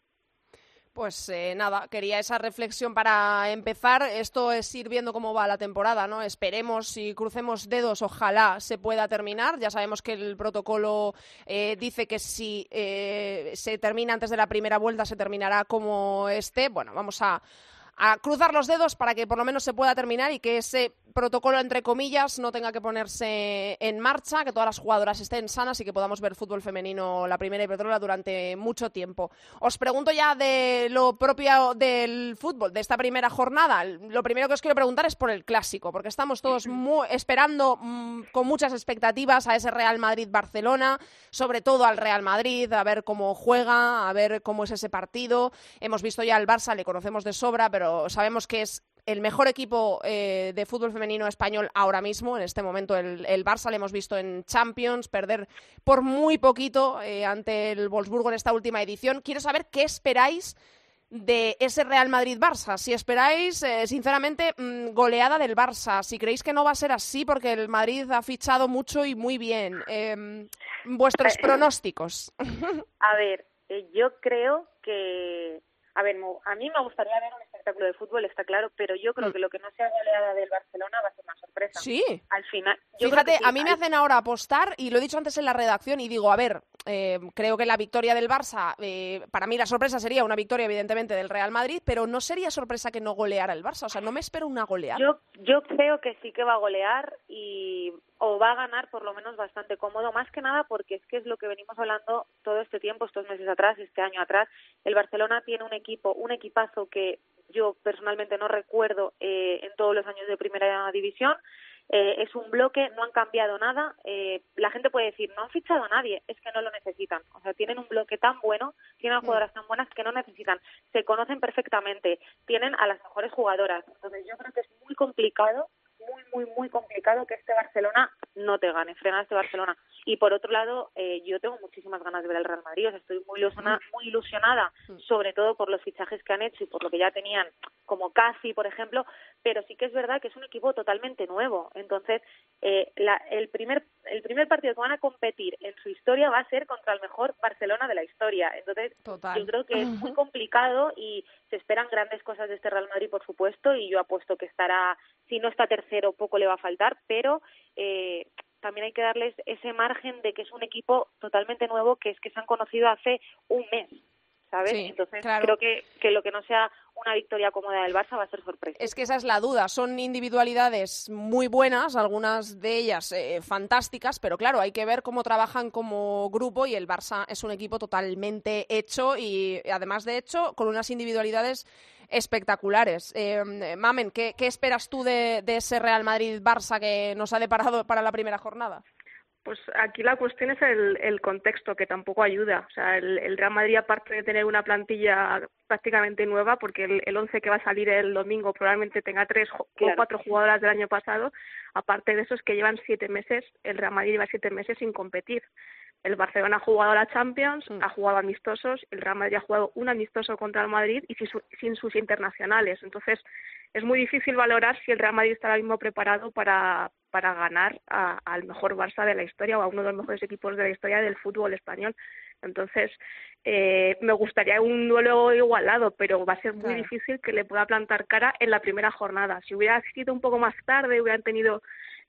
Pues eh, nada, quería esa reflexión para empezar. Esto es ir viendo cómo va la temporada, ¿no? Esperemos y crucemos dedos, ojalá se pueda terminar. Ya sabemos que el protocolo eh, dice que si eh, se termina antes de la primera vuelta, se terminará como este. Bueno, vamos a, a cruzar los dedos para que por lo menos se pueda terminar y que ese protocolo entre comillas no tenga que ponerse en marcha, que todas las jugadoras estén sanas y que podamos ver fútbol femenino la primera Iberdrola durante mucho tiempo. Os pregunto ya de lo propio del fútbol, de esta primera jornada. Lo primero que os quiero preguntar es por el clásico, porque estamos todos esperando mm, con muchas expectativas a ese Real Madrid-Barcelona, sobre todo al Real Madrid, a ver cómo juega, a ver cómo es ese partido. Hemos visto ya al Barça, le conocemos de sobra, pero sabemos que es el mejor equipo eh, de fútbol femenino español ahora mismo, en este momento el, Barça, le hemos visto en Champions perder por muy poquito eh, ante el Wolfsburgo en esta última edición. Quiero saber qué esperáis de ese Real Madrid-Barça. Si esperáis, eh, sinceramente, mm, goleada del Barça. Si creéis que no va a ser así porque el Madrid ha fichado mucho y muy bien. Em, vuestros pronósticos. A ver, yo creo que a ver, a mí me gustaría ver un espectáculo de fútbol, está claro, pero yo creo mm. que lo que no sea goleada del Barcelona va a ser una sorpresa. Sí. Al final. Fíjate, a mí me hacen ahora apostar, y lo he dicho antes en la redacción, y digo, a ver, eh, creo que la victoria del Barça, eh, para mí la sorpresa sería una victoria, evidentemente, del Real Madrid, pero no sería sorpresa que no goleara el Barça. O sea, no me espero una goleada. Yo, yo creo que sí que va a golear y o va a ganar por lo menos bastante cómodo, más que nada porque es que es lo que venimos hablando todo este tiempo, estos meses atrás, este año atrás. El Barcelona tiene un equipo, un equipazo que yo personalmente no recuerdo eh, en todos los años de primera división. Eh, es un bloque, no han cambiado nada. Eh, la gente puede decir, no han fichado a nadie, es que no lo necesitan. O sea, tienen un bloque tan bueno, tienen a mm. jugadoras tan buenas que no necesitan. Se conocen perfectamente, tienen a las mejores jugadoras. Entonces, yo creo que es muy complicado muy, muy, muy complicado que este Barcelona no te gane, frenar este Barcelona. Y por otro lado, eh, yo tengo muchísimas ganas de ver al Real Madrid, o sea, estoy muy ilusionada, muy ilusionada, sobre todo por los fichajes que han hecho y por lo que ya tenían, como Casi, por ejemplo, pero sí que es verdad que es un equipo totalmente nuevo. Entonces, eh, la, el, primer, el primer partido que van a competir en su historia va a ser contra el mejor Barcelona de la historia. Entonces, yo creo que es muy complicado y se esperan grandes cosas de este Real Madrid, por supuesto, y yo apuesto que estará, si no está tercero, poco le va a faltar, pero eh, también hay que darles ese margen de que es un equipo totalmente nuevo, que es que se han conocido hace un mes. ¿sabes? Entonces creo que, que lo que no sea una victoria cómoda del Barça va a ser sorpresa. Es que esa es la duda. Son individualidades muy buenas, algunas de ellas eh, fantásticas, pero claro, hay que ver cómo trabajan como grupo y el Barça es un equipo totalmente hecho y además de hecho con unas individualidades espectaculares. Eh, Mamen, ¿qué, esperas tú de, de ese Real Madrid-Barça que nos ha deparado para la primera jornada? Pues aquí la cuestión es el, el contexto, que tampoco ayuda. O sea, el, Real Madrid, aparte de tener una plantilla prácticamente nueva, porque el, el once que va a salir el domingo probablemente tenga tres o cuatro jugadoras del año pasado, aparte de eso es que llevan siete meses, el Real Madrid lleva siete meses sin competir. El Barcelona ha jugado a la Champions, mm. ha jugado amistosos, el Real Madrid ha jugado un amistoso contra el Madrid y sin, sus internacionales. Entonces, es muy difícil valorar si el Real Madrid está ahora mismo preparado para, para ganar al mejor Barça de la historia o a uno de los mejores equipos de la historia del fútbol español. Entonces, eh, me gustaría un duelo igualado, pero va a ser muy difícil que le pueda plantar cara en la primera jornada. Si hubiera sido un poco más tarde, hubieran tenido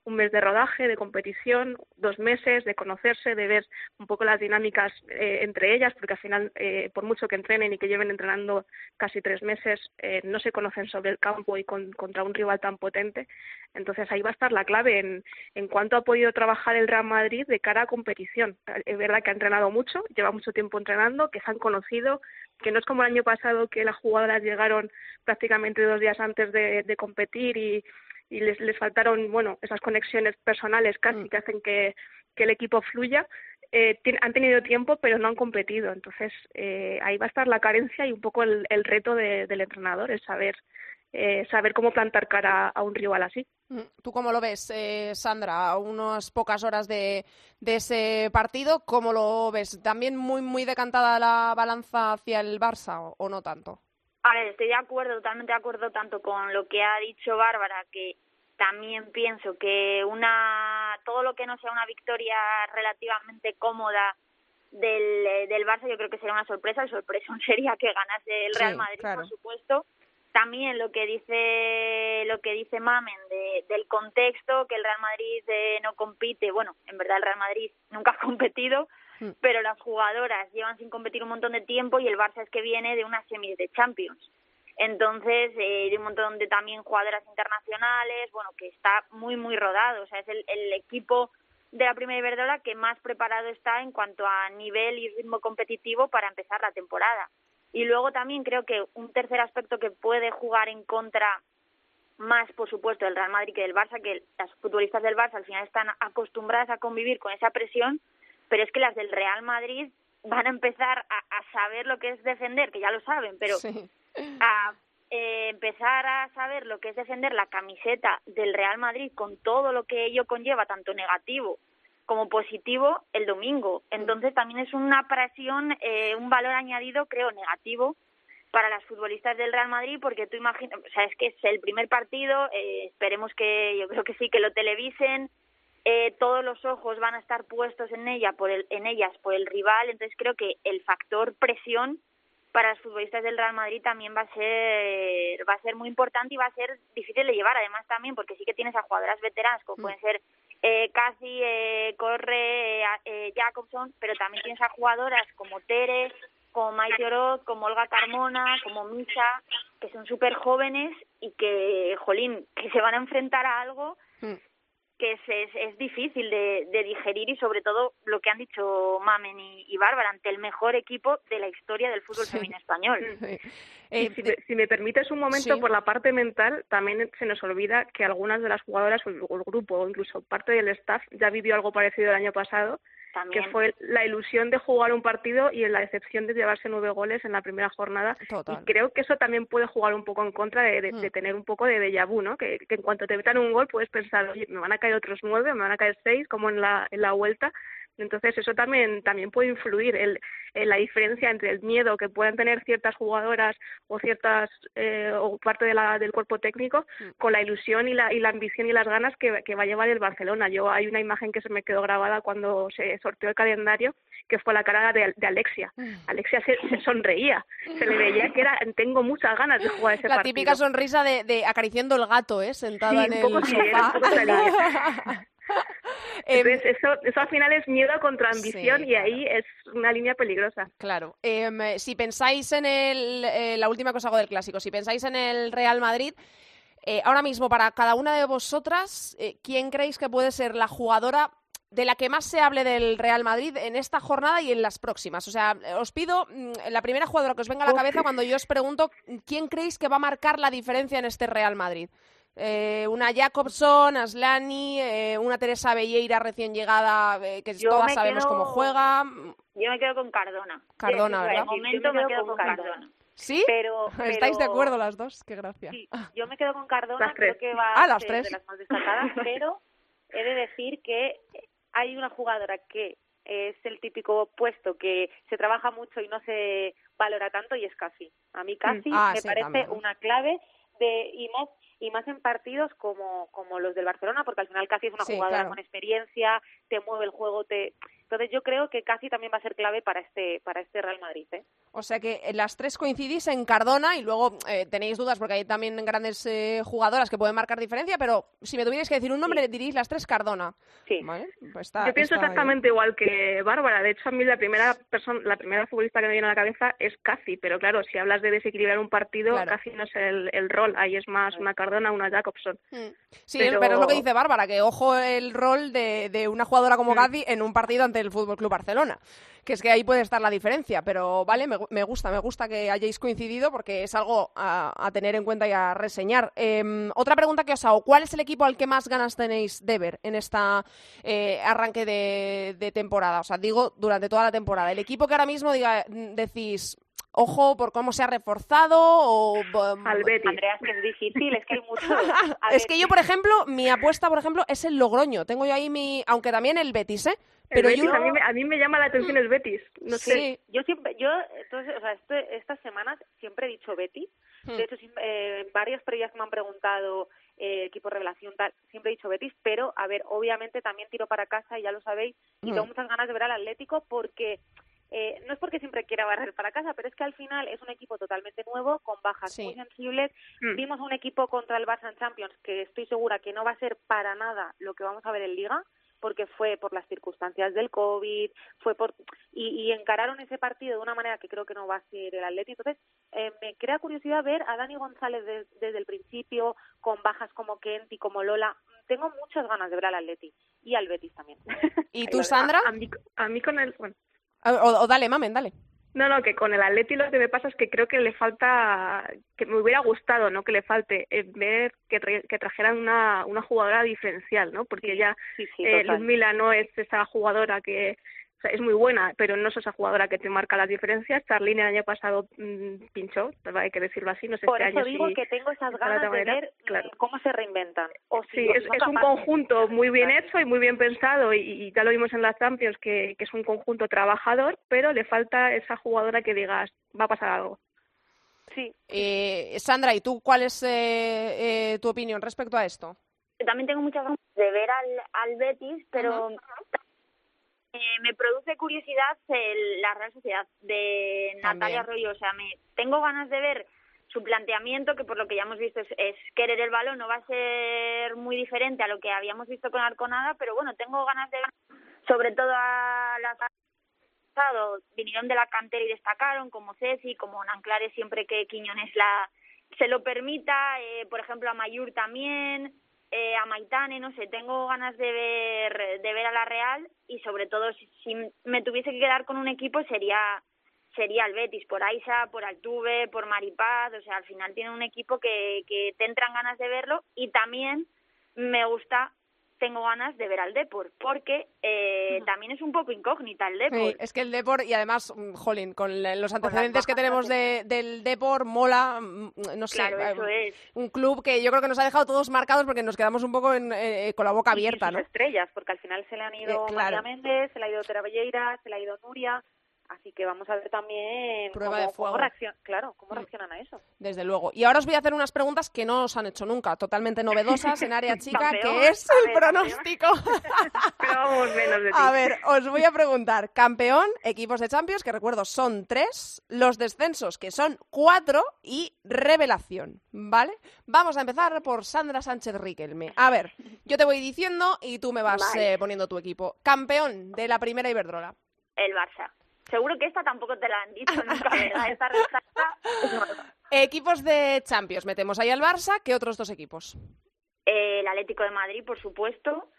un mes de rodaje, de competición, dos meses de conocerse, de ver un poco las dinámicas eh, entre ellas, porque al final, eh, por mucho que entrenen y que lleven entrenando casi tres meses, eh, no se conocen sobre el campo y contra un rival tan potente. Entonces ahí va a estar la clave en, en cuánto ha podido trabajar el Real Madrid de cara a competición. Es verdad que ha entrenado mucho, lleva mucho tiempo entrenando, que se han conocido, que no es como el año pasado que las jugadoras llegaron prácticamente dos días antes de, de competir y y les, les faltaron, bueno, esas conexiones personales casi mm. que hacen que, que el equipo fluya. Eh, han tenido tiempo, pero no han competido. Entonces, eh, ahí va a estar la carencia y un poco el, el reto del entrenador, es saber, eh, saber cómo plantar cara a un rival así. Mm, ¿Tú cómo lo ves, Sandra, a unas pocas horas de, de, ese partido? ¿Cómo lo ves? ¿También muy, muy decantada la balanza hacia el Barça o no tanto? A ver, estoy de acuerdo, totalmente de acuerdo tanto con lo que ha dicho Bárbara, que también pienso que una todo lo que no sea una victoria relativamente cómoda del, eh, del Barça yo creo que sería una sorpresa, la sorpresa sería que ganase el Real Madrid, por supuesto. También lo que dice lo que dice Mamen de, del contexto que el Real Madrid eh, no compite, bueno, en verdad el Real Madrid nunca ha competido. Pero las jugadoras llevan sin competir un montón de tiempo y el Barça es que viene de una semis de Champions. Entonces, eh, hay un montón de también jugadoras internacionales, bueno, que está muy, muy rodado. O sea, es el, el equipo de la primera Iberdrola que más preparado está en cuanto a nivel y ritmo competitivo para empezar la temporada. Y luego también creo que un tercer aspecto que puede jugar en contra más, por supuesto, del Real Madrid que del Barça, que las futbolistas del Barça al final están acostumbradas a convivir con esa presión, pero es que las del Real Madrid van a empezar a, saber lo que es defender, que ya lo saben, pero a eh, empezar a saber lo que es defender la camiseta del Real Madrid con todo lo que ello conlleva, tanto negativo como positivo, el domingo. Entonces también es una presión, eh, un valor añadido, creo, negativo para las futbolistas del Real Madrid, porque tú imaginas, o sea, es que es el primer partido, eh, esperemos que, yo creo que sí, que lo televisen, eh, todos los ojos van a estar puestos en ella, por el, en ellas, por el rival, entonces creo que el factor presión para las futbolistas del Real Madrid también va a ser va a ser muy importante y va a ser difícil de llevar además también porque sí que tienes a jugadoras veteranas como mm. pueden ser eh, Casi, eh, Corre, eh, eh, Jacobson, pero también tienes a jugadoras como Tere, como Maite Oroz, como Olga Carmona, como Misa, que son súper jóvenes y que, jolín, que se van a enfrentar a algo mm. Que es, es, difícil de, digerir y sobre todo lo que han dicho Mamen y, Bárbara ante el mejor equipo de la historia del fútbol femenino español. Eh, si, me, permites un momento, por la parte mental, también se nos olvida que algunas de las jugadoras o el, grupo o incluso parte del staff ya vivió algo parecido el año pasado que fue la ilusión de jugar un partido y la decepción de llevarse nueve goles en la primera jornada. Y creo que eso también puede jugar un poco en contra de, mm. tener un poco de déjà vu, ¿no? Que, en cuanto te metan un gol puedes pensar, oye, me van a caer otros nueve, me van a caer seis, como en la, en la vuelta, entonces eso también, también puede influir en, la diferencia entre el miedo que puedan tener ciertas jugadoras o ciertas eh, o parte de la, del cuerpo técnico mm. con la ilusión y la, y la ambición y las ganas que, va a llevar el Barcelona. Yo hay una imagen que se me quedó grabada cuando se sorteó el calendario que fue la cara de, Alexia. Mm. Alexia se, sonreía, se le veía que era tengo muchas ganas de jugar ese la partido. La típica sonrisa de, acariciando el gato, ¿eh? sentada en el sofá. Em, eso, eso al final es miedo contra ambición y ahí es una línea peligrosa. Claro. Em, si pensáis en el, eh, la última cosa hago del clásico, si pensáis en el Real Madrid, eh, ahora mismo para cada una de vosotras, eh, ¿quién creéis que puede ser la jugadora de la que más se hable del Real Madrid en esta jornada y en las próximas. O sea, os pido mm, la primera jugadora que os venga a la cabeza cuando yo os pregunto quién creéis que va a marcar la diferencia en este Real Madrid. Eh, una Jacobson, Aslani, eh, una Teresa Belleira recién llegada, eh, que todas sabemos cómo juega. Yo me quedo con Cardona. Cardona, ¿verdad? De momento me, quedo con Cardona. ¿Sí? Pero, ¿Estáis de acuerdo las dos? Qué gracia. Sí, yo me quedo con Cardona, creo que va ah, a las ser tres. de las más destacadas, pero he de decir que hay una jugadora que es el típico puesto que se trabaja mucho y no se valora tanto y es Casi. A mí Casi mm. ah, me parece una clave de y más y más en partidos como, como los del Barcelona, porque al final casi es una jugadora con experiencia, te mueve el juego, te entonces yo creo que casi también va a ser clave para este para este Real Madrid. ¿eh? O sea que eh, las tres coincidís en Cardona y luego eh, tenéis dudas porque hay también grandes eh, jugadoras que pueden marcar diferencia, pero si me tuvierais que decir un nombre, diréis las tres Cardona. Sí. Pues yo pienso exactamente igual que Bárbara. De hecho, a mí la primera persona, la primera futbolista que me viene a la cabeza es Casi, pero claro, si hablas de desequilibrar un partido, casi no es el, el, rol. Ahí es más una Cardona, una Jacobson. Mm. Sí, pero... es lo que dice Bárbara, que ojo el rol de, de una jugadora como mm. en un partido ante el Fútbol Club Barcelona. Que es que ahí puede estar la diferencia, pero vale, me, gusta, me gusta que hayáis coincidido porque es algo a, tener en cuenta y a reseñar. Em, otra pregunta que os hago, ¿cuál es el equipo al que más ganas tenéis de ver en esta eh, arranque de, temporada? O sea, digo, durante toda la temporada. El equipo que ahora mismo diga, decís, ojo por cómo se ha reforzado o al Betis. Andrea, es que es difícil, es que hay mucho. es que yo, por ejemplo, mi apuesta, por ejemplo, es el Logroño. Tengo yo ahí mi, aunque también el Betis, ¿eh? Pero yo... a, mí, a mí me llama la atención el Betis. No sí. sé. Yo siempre, yo, entonces, o sea, este, estas semanas siempre he dicho Betis. Hmm. De hecho, eh, varias previas me han preguntado eh, equipo revelación tal, siempre he dicho Betis, pero a ver, obviamente también tiro para casa y ya lo sabéis y hmm. tengo muchas ganas de ver al Atlético porque eh, no es porque siempre quiera barrer para casa, pero es que al final es un equipo totalmente nuevo, con bajas muy sensibles. Hmm. Vimos un equipo contra el Barça en Champions que estoy segura que no va a ser para nada lo que vamos a ver en Liga. porque fue por las circunstancias del COVID, fue por y, y encararon ese partido de una manera que creo que no va a ser el Atleti. Entonces, eh, me crea curiosidad ver a Dani González desde el principio, con bajas como Kent y como Lola. Tengo muchas ganas de ver al Atleti y al Betis también. ¿Y tú, Sandra? A, mí, a mí con el... Bueno. O, o dale, mamen, dale. No, no, que con el Atleti lo que me pasa es que creo que le falta, que me hubiera gustado, no que le falte, eh, ver que, que trajeran una, una jugadora diferencial, ¿no? Porque ya sí, sí, eh. Luzmila no es esa jugadora que o sea, es muy buena, pero no es esa jugadora que te marca las diferencias. Charlene el año pasado mm, pinchó, hay que decirlo así, no sé Por este eso año digo si que tengo esas ganas de manera. ver mm, Claro. cómo se reinventan. O si Sí, es, un conjunto muy bien hecho y muy bien pensado y, y ya lo vimos en la Champions que, que es un conjunto trabajador, pero le falta esa jugadora que digas va a pasar algo. Sí, Eh, Sandra, ¿y tú cuál es eh, eh, tu opinión respecto a esto? también tengo muchas ganas de ver al, al Betis, pero eh, me produce curiosidad el- la Real Sociedad de. Natalia Arroyo. O sea, me tengo ganas de ver su planteamiento, que por lo que ya hemos visto es, es querer el balón, no va a ser muy diferente a lo que habíamos visto con Arconada, pero bueno, tengo ganas de ver sobre todo a las pasado vinieron de la cantera y destacaron, como Ceci, como Nanclares siempre que Quiñones la se lo permita, eh, por ejemplo a Mayur también, eh, a Maitane, no sé, tengo ganas de ver de ver a la Real y sobre todo si, me tuviese que quedar con un equipo sería sería el Betis, por Aisa, por Altuve, por Maripaz, o sea, al final tiene un equipo que, que te entran ganas de verlo y también me gusta, tengo ganas de ver al Depor, porque eh, también es un poco incógnita el Depor. Sí, es que el Depor, y además, mm, jolín, con los antecedentes que tenemos de, del Depor, mola, mm, no sé, Claro, eh, es. un club que yo creo que nos ha dejado todos marcados porque nos quedamos un poco en- eh, con la boca y abierta, sus ¿no? estrellas, porque al final se le han ido Eh, claro. María Méndez, se le ha ido Tera Belleira, se le ha ido Nuria, así que vamos a ver también Prueba cómo, de fuego. cómo reaccion- claro, cómo Mm. reaccionan a eso. Desde luego. Y ahora os voy a hacer unas preguntas que no os han hecho nunca, totalmente novedosas en área chica, que es a el ver, pronóstico. Pero vamos menos de ti. A ver, os voy a preguntar. Campeón, equipos de Champions, que recuerdo son tres, los descensos, que son cuatro, y revelación, ¿vale? Vamos a empezar por Sandra Sánchez Riquelme. A ver, yo te voy diciendo y tú me vas Vale. eh, poniendo tu equipo. Campeón de la primera Iberdrola. El Barça. Seguro que esta tampoco te la han dicho nunca, ¿verdad? Esta respuesta es Barça. Equipos de Champions, metemos ahí al Barça, ¿qué otros dos equipos? Eh, el Atlético de Madrid, por supuesto,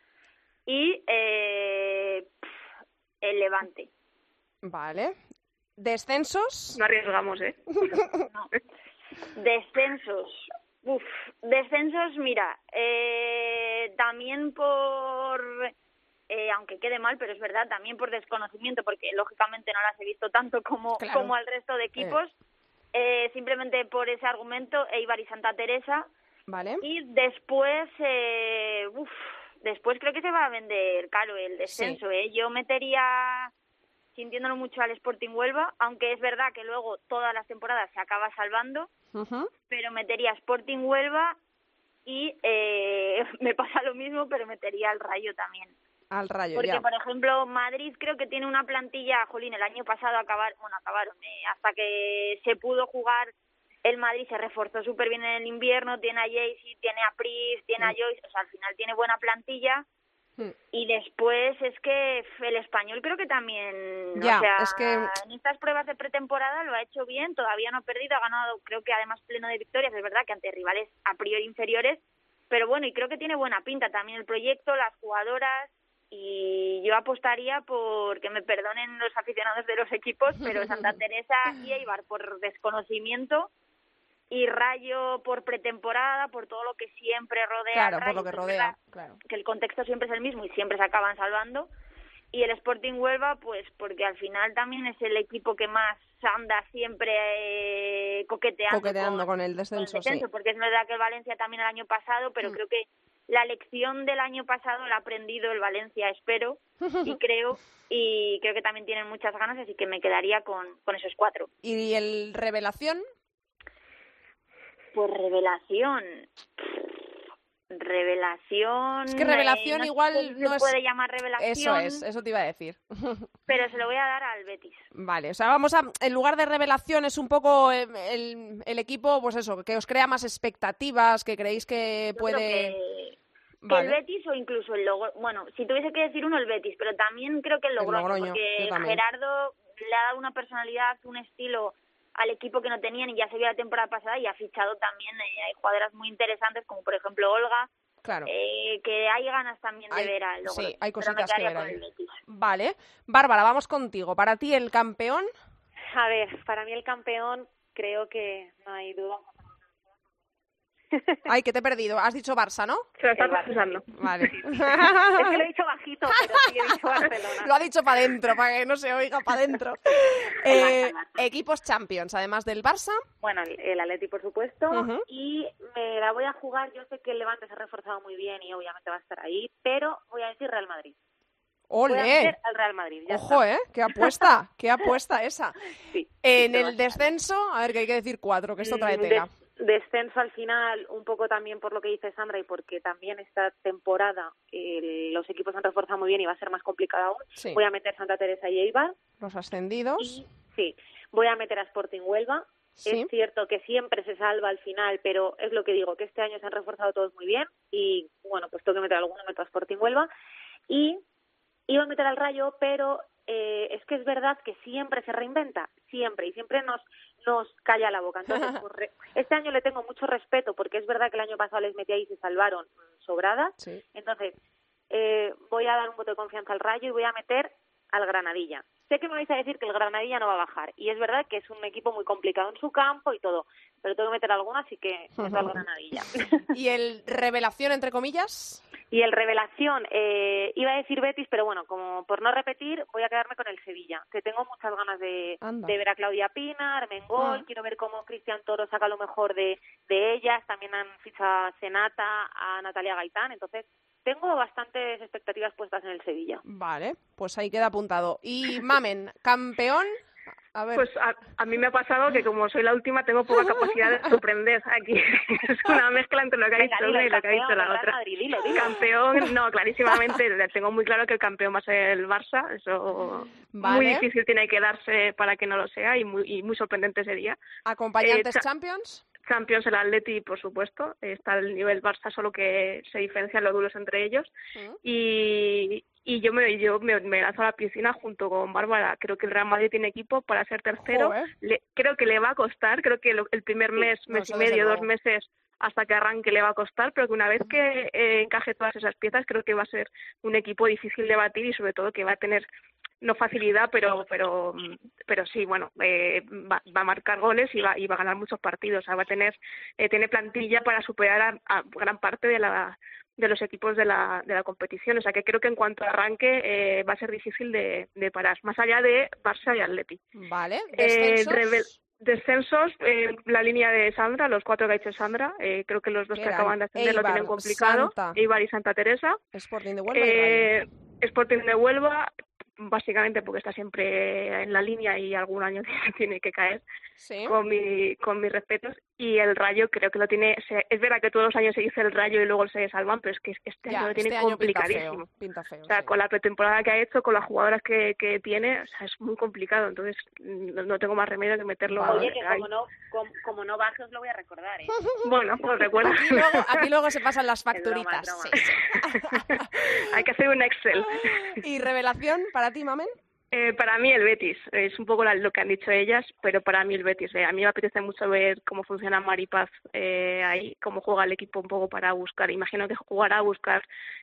y eh, el Levante. Vale. Descensos. No arriesgamos, ¿eh? No. Descensos. Uf, descensos, mira, eh, también por, eh, aunque quede mal, pero es verdad, también por desconocimiento, porque lógicamente no las he visto tanto como, Claro. como al resto de equipos. Eh, simplemente por ese argumento, Eibar y Santa Teresa. Vale. Y después, eh, uf, después creo que se va a vender caro el descenso, ¿eh? Yo metería, sintiéndolo mucho al Sporting Huelva, aunque es verdad que luego todas las temporadas se acaba salvando, pero metería Sporting Huelva y eh, me pasa lo mismo, pero metería al Rayo también. Al rayo, Porque, ya. por ejemplo, Madrid creo que tiene una plantilla, Jolín, el año pasado acabar, bueno, acabaron, eh, hasta que se pudo jugar, el Madrid se reforzó súper bien en el invierno, tiene a Jaycee, tiene a Pris, tiene a Joyce, o sea, al final tiene buena plantilla. Mm. Y después es que el español creo que también, o sea, es que- en estas pruebas de pretemporada lo ha hecho bien, todavía no ha perdido, ha ganado, creo que además pleno de victorias, es verdad que ante rivales a priori inferiores, pero bueno, y creo que tiene buena pinta también el proyecto, las jugadoras, y yo apostaría por que me perdonen los aficionados de los equipos, pero Santa Teresa y Eibar por desconocimiento y Rayo por pretemporada, por todo lo que siempre rodea. Claro, por lo que rodea. Claro. que el contexto siempre es el mismo y siempre se acaban salvando. Y el Sporting Huelva, pues porque al final también es el equipo que más anda siempre eh, coqueteando, Coqueteando con el con el descenso, sí. descenso, porque es verdad que el Valencia también el año pasado, pero Mm. creo que la lección del año pasado la ha aprendido el Valencia, espero, y creo, y creo que también tienen muchas ganas, así que me quedaría con, con esos cuatro. ¿Y el revelación? Pues revelación. Revelación. Es que revelación eh, no igual no se es- puede llamar revelación. Eso es, eso te iba a decir. Pero se lo voy a dar al Betis. Vale, o sea, vamos a. En lugar de revelación, es un poco eh, el, el equipo, pues eso, que os crea más expectativas, que creéis que Yo puede. que que el. Betis o incluso el Logroño. Bueno, si tuviese que decir uno, el Betis, pero también creo que el El Logroño, Logroño, porque. Gerardo le ha dado una personalidad, un estilo al equipo que no tenían y ya se vio la temporada pasada y ha fichado también, eh, hay jugadoras muy interesantes como por ejemplo Olga, Claro. eh, que hay ganas también de Hay- ver al Logroño. sí, hay cositas que ver ahí. Vale. Bárbara, vamos contigo. Para ti el campeón. A ver, para mí el campeón creo que no hay duda. Ay, que te he perdido. Has dicho Barça, ¿no? Se lo está El Barça. procesando. Vale. Es que lo he dicho bajito, pero sí he dicho Barcelona. Lo ha dicho para adentro, para que no se oiga para adentro. Eh, equipos Champions, además del Barça. Bueno, el, el Atleti, por supuesto. Y me la voy a jugar. Yo sé que el Levante se ha reforzado muy bien y obviamente va a estar ahí, pero voy a decir Real Madrid. Voy a ¡Ole! al Real Madrid. ya Ojo, está. ¿eh? ¡Qué apuesta! ¡Qué apuesta esa! Sí, En el descenso, a ver, que hay que decir cuatro, que esto trae Mm, tela. Des- descenso al final, un poco también por lo que dice Sandra y porque también esta temporada eh, los equipos han reforzado muy bien y va a ser más complicado aún. Sí. Voy a meter Santa Teresa y Eibar. Los ascendidos. Y, sí, voy a meter a Sporting Huelva. Sí. Es cierto que siempre se salva al final, pero es lo que digo, que este año se han reforzado todos muy bien y, bueno, pues tengo que meter alguno, meto a Sporting Huelva. Y iba a meter al Rayo, pero eh, es que es verdad que siempre se reinventa, siempre, y siempre nos nos calla la boca. Entonces, pues, re- este año le tengo mucho respeto porque es verdad que el año pasado les metí ahí y se salvaron mm, sobradas. Sí. Entonces, eh, voy a dar un voto de confianza al Rayo y voy a meter al Granadilla. Sé que me vais a decir que el Granadilla no va a bajar y es verdad que es un equipo muy complicado en su campo y todo, pero tengo que meter alguno, así que meto al Granadilla. ¿Y el revelación, entre comillas? y el Revelación, eh, iba a decir Betis, pero bueno, como por no repetir, voy a quedarme con el Sevilla, que tengo muchas ganas de, ver a Claudia Pinar, Mengol, Ah. quiero ver cómo Cristian Toro saca lo mejor de, de ellas, también han fichado a Senata, a Natalia Gaitán, entonces tengo bastantes expectativas puestas en el Sevilla. Vale, pues ahí queda apuntado. Y Mamen, campeón. A ver, Pues a, a mí me ha pasado que como soy la última tengo poca capacidad de sorprender aquí. es una mezcla entre lo que ha dicho una y lo que ha dicho campeón, la otra. Madrid, dilo, dilo. Campeón, no, clarísimamente, le tengo muy claro que el campeón va a ser el Barça, eso Vale. muy difícil tiene que darse para que no lo sea y muy, y muy sorprendente sería. acompañantes eh, cha- Champions. Champions el Atleti, por supuesto, está el nivel Barça, solo que se diferencian los duros entre ellos. Y, y yo me yo me, me lanzo a la piscina junto con Bárbara. Creo que el Real Madrid tiene equipo para ser tercero. Le- creo que le va a costar, creo que lo- el primer mes, mes y medio, dos meses hasta que arranque le va a costar, pero que una vez que eh, encaje todas esas piezas, creo que va a ser un equipo difícil de batir y sobre todo que va a tener no facilidad, pero pero mm, pero sí, bueno, eh, va, va a marcar goles y va y va a ganar muchos partidos, o sea, va a tener eh, tiene plantilla para superar a, a gran parte de la de los equipos de la, de la competición, o sea que creo que en cuanto arranque eh, va a ser difícil de, de parar, más allá de Barça y Atleti. Vale, Eh, descensos. Descensos, eh, la línea de Sandra, los cuatro que ha hecho Sandra, eh, creo que los dos Que eran acaban de ascender lo tienen complicado, Santa. Eibar y Santa Teresa. Sporting de Huelva y Rayo. Eh, Sporting de Huelva, básicamente porque está siempre en la línea y algún año tiene que caer, Sí. con, mi, con mis respetos. Y el Rayo creo que lo tiene, se- es verdad que todos los años se dice el Rayo y luego se salvan, pero es que este Ya, año lo tiene este año pinta complicadísimo. feo, pinta feo, O sea, sí. con la pretemporada que ha hecho, con las jugadoras que, que tiene, o sea, es muy complicado. Entonces, no, no tengo más remedio que meterlo. Oye, que ahí. como no, como, como no baje os lo voy a recordar, ¿eh? Bueno, pues recuerda. Aquí luego, aquí luego se pasan las broma, facturitas. broma. sí. Hay que hacer un Excel. ¿Y revelación para ti, Mamen? Eh, para mí el Betis, es un poco lo que han dicho ellas, pero para mí el Betis. eh, a mí me apetece mucho ver cómo funciona Maripaz eh, ahí, cómo juega el equipo un poco para buscar. Imagino que jugará a buscar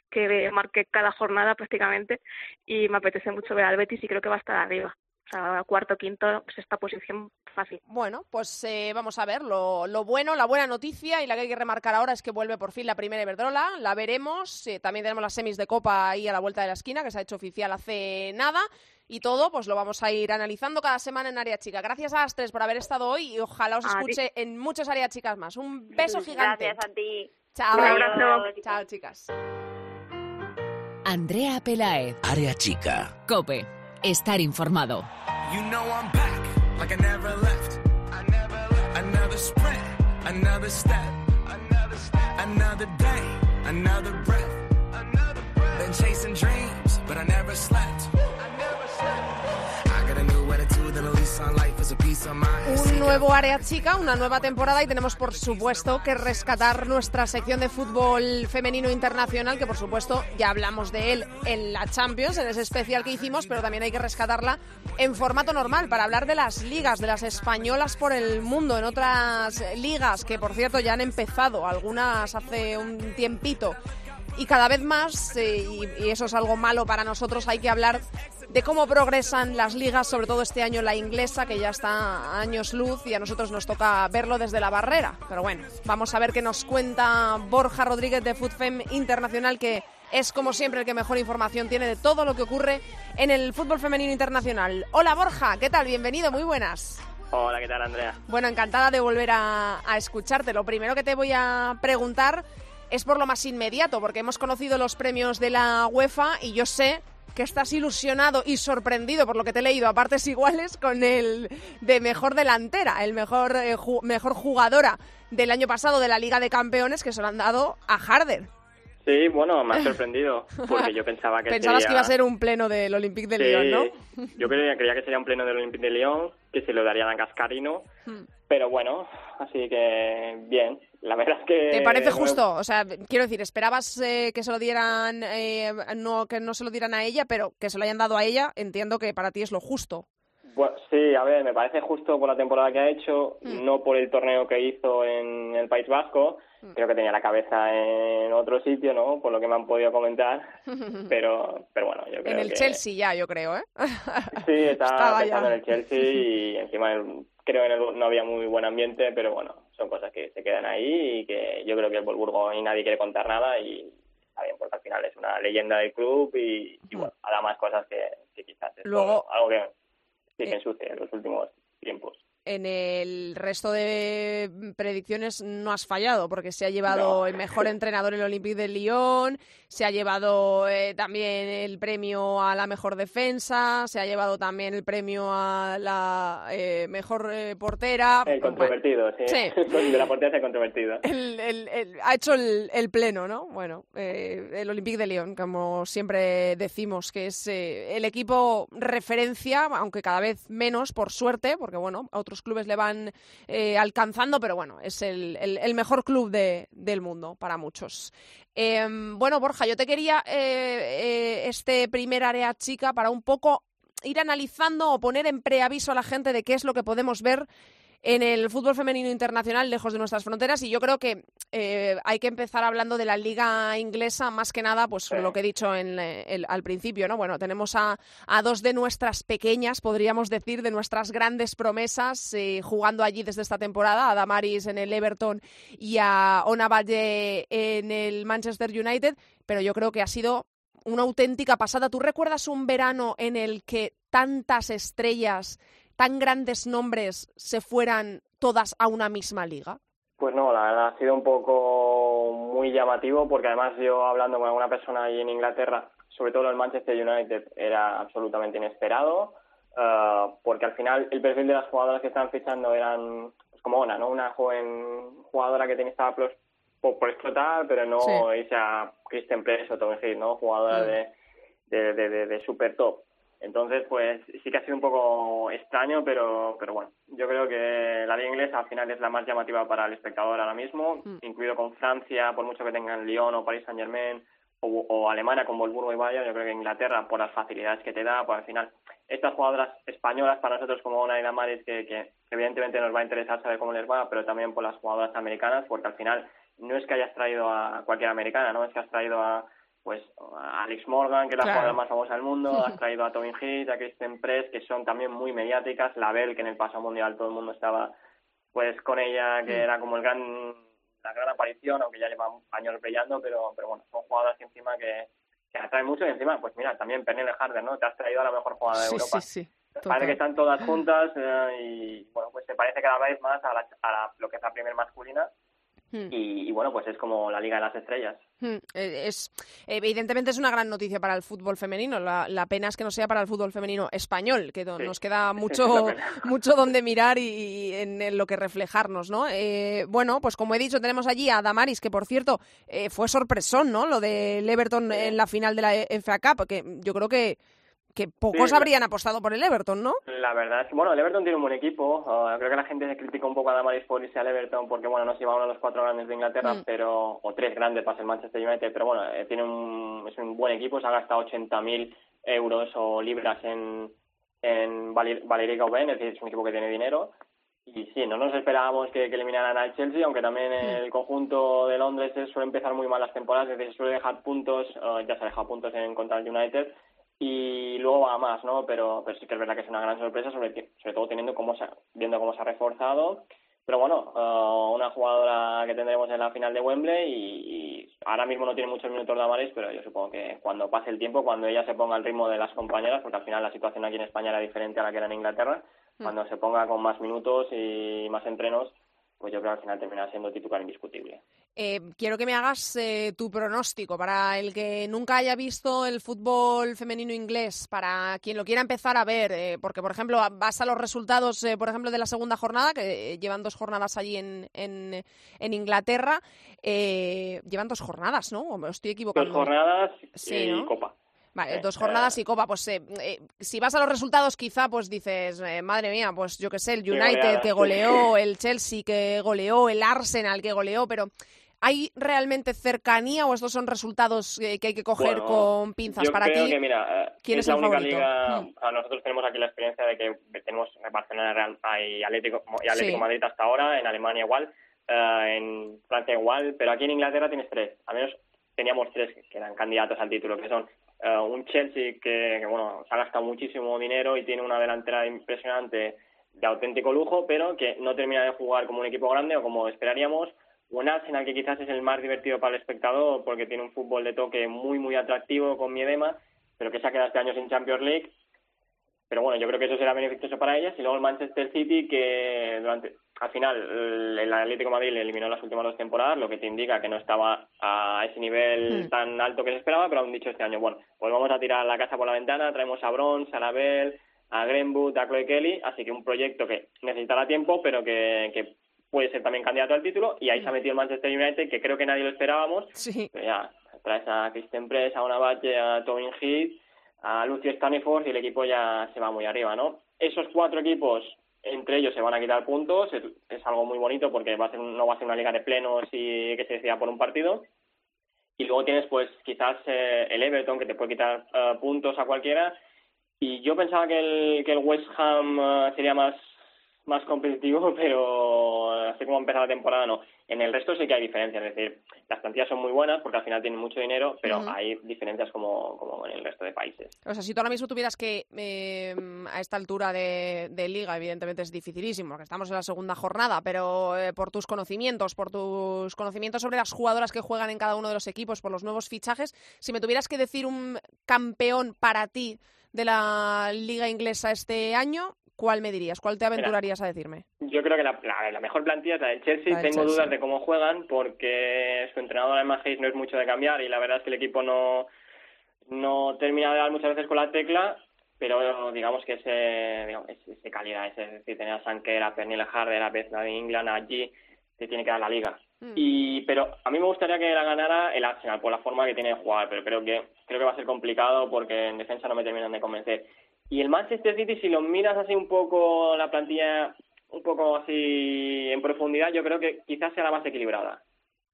que marque cada jornada prácticamente y me apetece mucho ver al Betis y creo que va a estar arriba. O sea, cuarto, quinto, sexta posición fácil. Bueno, pues eh, vamos a ver lo, lo bueno, la buena noticia y la que hay que remarcar ahora es que vuelve por fin la primera Iberdrola, la veremos, eh, también tenemos las semis de Copa ahí a la vuelta de la esquina que se ha hecho oficial hace nada y todo pues lo vamos a ir analizando cada semana en Área Chica. Gracias a las tres por haber estado hoy y ojalá os escuche en muchas Áreas Chicas más. Un beso gigante. Gracias a ti. Chao. Un abrazo. Chao, chicas. Andrea Pelaez, Área chica. Cope, estar informado. You know I'm back, like I never left. I never left. Another sprint, another step, another step, another day, another breath, another breath. Been chasing dreams, but I never slept. Un nuevo área chica, una nueva temporada y tenemos por supuesto que rescatar nuestra sección de fútbol femenino internacional, que por supuesto ya hablamos de él en la Champions, en ese especial que hicimos, pero también hay que rescatarla en formato normal para hablar de las ligas, de las españolas por el mundo, en otras ligas que por cierto ya han empezado, algunas hace un tiempito. Y cada vez más, eh, y, y eso es algo malo para nosotros, hay que hablar de cómo progresan las ligas, sobre todo este año la inglesa, que ya está a años luz y a nosotros nos toca verlo desde la barrera. Pero bueno, vamos a ver qué nos cuenta Borja Rodríguez de FootFem Internacional, que es como siempre el que mejor información tiene de todo lo que ocurre en el fútbol femenino internacional. Hola Borja, ¿qué tal? Bienvenido, muy buenas. Hola, ¿qué tal, Andrea? Bueno, encantada de volver a, a escucharte. Lo primero que te voy a preguntar es por lo más inmediato, porque hemos conocido los premios de la UEFA y yo sé que estás ilusionado y sorprendido por lo que te he leído a partes iguales con el de mejor delantera, el mejor, eh, ju mejor jugadora del año pasado de la Liga de Campeones que se lo han dado a Harder. Sí, bueno, me ha sorprendido porque yo pensaba que Pensabas sería... que iba a ser un pleno del Olympique de Sí, Lyon, ¿no? Yo creía, creía que sería un pleno del Olympique de Lyon, que se lo darían a Cascarino, Hmm. pero bueno, así que bien. La verdad es que... ¿Te parece justo? O sea, quiero decir, ¿esperabas eh, que se lo dieran, eh, no, que no se lo dieran a ella, pero que se lo hayan dado a ella? Entiendo que para ti es lo justo. Bueno, sí, a ver, me parece justo por la temporada que ha hecho, Mm. no por el torneo que hizo en el País Vasco. Mm. Creo que tenía la cabeza en otro sitio, ¿no? Por lo que me han podido comentar. Pero, pero bueno, yo creo En el que... Chelsea ya, yo creo, ¿eh? Sí, estaba Estaba pensando ya. en el Chelsea y encima el- creo que en el- no había muy buen ambiente, pero bueno, son cosas que se quedan ahí y que yo creo que el Wolfsburgo y nadie quiere contar nada y está bien, porque al final es una leyenda del club y, y bueno, hará más cosas que, que quizás es Luego- algo que sí que Eh. ensucia en los últimos tiempos. En el resto de predicciones no has fallado, porque se ha llevado No. el mejor entrenador en el Olympique de Lyon, se ha llevado eh, también el premio a la mejor defensa, se ha llevado también el premio a la eh, mejor eh, portera. El controvertido, sí. Sí. De la portería el controvertido. El- el- el- ha hecho el, pleno, ¿no? Bueno, eh, el Olympique de Lyon, como siempre decimos, que es eh, el equipo referencia, aunque cada vez menos, por suerte, porque bueno, a otros clubes le van eh, alcanzando, pero bueno, es el, el- el mejor club de- del mundo para muchos. Eh, bueno, Borja, yo te quería eh, eh, este primer área chica para un poco ir analizando o poner en preaviso a la gente de qué es lo que podemos ver en el fútbol femenino internacional lejos de nuestras fronteras y yo creo que eh, hay que empezar hablando de la liga inglesa más que nada pues Sí. lo que he dicho en, eh, el- al principio no bueno tenemos a, a dos de nuestras pequeñas podríamos decir de nuestras grandes promesas eh, jugando allí desde esta temporada a Damaris en el Everton y a Ona Valle en el Manchester United pero yo creo que ha sido una auténtica pasada. ¿Tú recuerdas un verano en el que tantas estrellas, tan grandes nombres se fueran todas a una misma liga? Pues no, la verdad ha sido un poco muy llamativo porque además yo hablando con alguna persona ahí en Inglaterra, sobre todo el Manchester United, era absolutamente inesperado eh, porque al final el perfil de las jugadoras que estaban fichando eran pues, como Ona, ¿no? Una joven jugadora que tenía estaba por, por, explotar, pero no Sí. irse a Kristen Press o Tom Hill, ¿no? Jugadora Mm. de, de, de, de- de super top. Entonces, pues sí que ha sido un poco extraño, pero, pero bueno, yo creo que la liga inglesa al final es la más llamativa para el espectador ahora mismo, Mm. incluido con Francia, por mucho que tengan Lyon o Paris Saint Germain, o, o Alemania con Wolfsburgo y Bayern, yo creo que Inglaterra, por las facilidades que te da, pues al final, estas jugadoras españolas para nosotros como Ona y Damaris, que, que evidentemente nos va a interesar saber cómo les va, pero también por las jugadoras americanas, porque al final no es que hayas traído a cualquier americana, ¿no? Es que has traído a pues a Alex Morgan, que es la Claro. jugadora más famosa del mundo, has traído a Tobin Heath, a Kristen Press, que son también muy mediáticas, la Bell, que en el paso mundial todo el mundo estaba pues con ella, que Mm. era como el gran la gran aparición, aunque ya lleva años brillando, pero pero bueno, son jugadoras que encima que, que atraen mucho y encima, pues mira, también Pernille Harder, ¿no? Te has traído a la mejor jugadora de Sí, Europa. sí, sí. Parece que están todas juntas eh, y bueno, pues se parece cada vez más a, la, a la- lo que es la primer masculina Hmm. y, y, bueno, pues es como la Liga de las Estrellas. Hmm, eh, Es, evidentemente es una gran noticia para el fútbol femenino. La, la pena es que no sea para el fútbol femenino español, que do- Sí, nos queda mucho, mucho donde mirar y, y en, en lo que reflejarnos, ¿no? Eh, bueno, pues como he dicho, tenemos allí a Damaris, que por cierto eh, fue sorpresón, ¿no? Lo del Everton en la final de la FA Cup, que yo creo que que pocos Sí. habrían apostado por el Everton, ¿no? La verdad es que, bueno, el Everton tiene un buen equipo. Uh, creo que la gente se critica un poco a Damaris por irse al Everton porque, bueno, no se iba uno de los cuatro grandes de Inglaterra, Mm. pero o tres grandes para el Manchester United, pero bueno, eh, tiene un, es un buen equipo. Se ha gastado 80.000 euros o libras en, en Valer- Valerica Oben, es decir, es un equipo que tiene dinero. Y sí, no nos esperábamos que, que eliminaran al Chelsea, aunque también el conjunto de Londres suele empezar muy mal las temporadas, es decir, suele dejar puntos, eh, ya se ha dejado puntos en contra del United, y luego va más, ¿no? Pero, pero sí que es verdad que es una gran sorpresa, sobre, sobre todo teniendo cómo se, viendo cómo se ha reforzado. Pero bueno, eh, una jugadora que tendremos en la final de Wembley y, y ahora mismo no tiene muchos minutos de Amaris, pero yo supongo que cuando pase el tiempo, cuando ella se ponga al ritmo de las compañeras, porque al final la situación aquí en España era diferente a la que era en Inglaterra, cuando se ponga con más minutos y más entrenos, pues yo creo que al final terminará siendo titular indiscutible. Eh, quiero que me hagas eh, tu pronóstico para el que nunca haya visto el fútbol femenino inglés, para quien lo quiera empezar a ver, eh, porque por ejemplo vas a los resultados, eh, por ejemplo, de la segunda jornada, que eh, llevan dos jornadas allí en, en, en Inglaterra, eh, llevan dos jornadas, ¿no? ¿O me estoy equivocando? Dos jornadas Sí, y ¿no? Copa. Vale, dos jornadas y copa, pues eh, eh, si vas a los resultados quizá pues dices, eh, madre mía, pues yo qué sé, el United que goleó, el Chelsea que goleó, el Arsenal que goleó, pero ¿hay realmente cercanía o estos son resultados eh, que hay que coger Bueno, con pinzas yo para creo ti? que, mira, eh, ¿quién es, la el única favorito? liga. Mm. nosotros tenemos aquí la experiencia de que tenemos Barcelona Real y Atlético, y Atlético Sí. Madrid hasta ahora, en Alemania igual, eh, en Francia igual, pero aquí en Inglaterra tienes tres. Al menos teníamos tres que eran candidatos al título, que son eh, un Chelsea que, que, bueno, se ha gastado muchísimo dinero y tiene una delantera impresionante de auténtico lujo, pero que no termina de jugar como un equipo grande o como esperaríamos. Un Arsenal que quizás es el más divertido para el espectador porque tiene un fútbol de toque muy, muy atractivo con Miedema, pero que se ha quedado este año sin Champions League. Pero bueno, yo creo que eso será beneficioso para ellas. Y luego el Manchester City, que durante al final el el Atlético de Madrid le eliminó las últimas dos temporadas, lo que te indica que no estaba a ese nivel Mm. tan alto que se esperaba, pero han dicho este año, bueno, pues vamos a tirar la casa por la ventana, traemos a Bronze, a Label, a Greenwood, a Chloe Kelly, así que un proyecto que necesitará tiempo, pero que, que puede ser también candidato al título, y ahí se ha metido el Manchester United, que creo que nadie lo esperábamos, Sí. pero ya, traes a Kristen Press, a Onabache, a Tobin Heath, a Lucio Staniforth y el equipo ya se va muy arriba, ¿no? Esos cuatro equipos, entre ellos se van a quitar puntos, es, algo muy bonito porque va a ser, no va a ser una liga de plenos y que se decida por un partido. Y luego tienes, pues, quizás eh, el Everton, que te puede quitar eh, puntos a cualquiera. Y yo pensaba que el, que el West Ham eh, sería más, más competitivo, pero así como ha empezado la temporada, no. En el resto sí que hay diferencias, es decir, las plantillas son muy buenas porque al final tienen mucho dinero, pero hay diferencias como, como en el resto de países. O sea, si tú ahora mismo tuvieras que, eh, a esta altura de, de liga, evidentemente es dificilísimo, porque estamos en la segunda jornada, pero eh, por tus conocimientos, por tus conocimientos sobre las jugadoras que juegan en cada uno de los equipos, por los nuevos fichajes, si me tuvieras que decir un campeón para ti de la liga inglesa este año, ¿cuál me dirías? ¿Cuál te aventurarías a decirme? Yo creo que la, la- la mejor plantilla es la del Chelsea. La del Tengo Chelsea. dudas de cómo juegan porque su entrenador además no es mucho de cambiar y la verdad es que el equipo no, no termina de dar muchas veces con la tecla, pero digamos que ese, digamos, es, es de calidad, es, es decir, tener a Sanker, a Pernilla Harder, a Beth de England, allí te tiene que dar la liga. Mm. Y pero a mí me gustaría que la ganara el Arsenal por la forma que tiene de jugar, pero creo que creo que va a ser complicado porque en defensa no me terminan de convencer. Y el Manchester City si lo miras así un poco la plantilla un poco así en profundidad, yo creo que quizás sea la más equilibrada.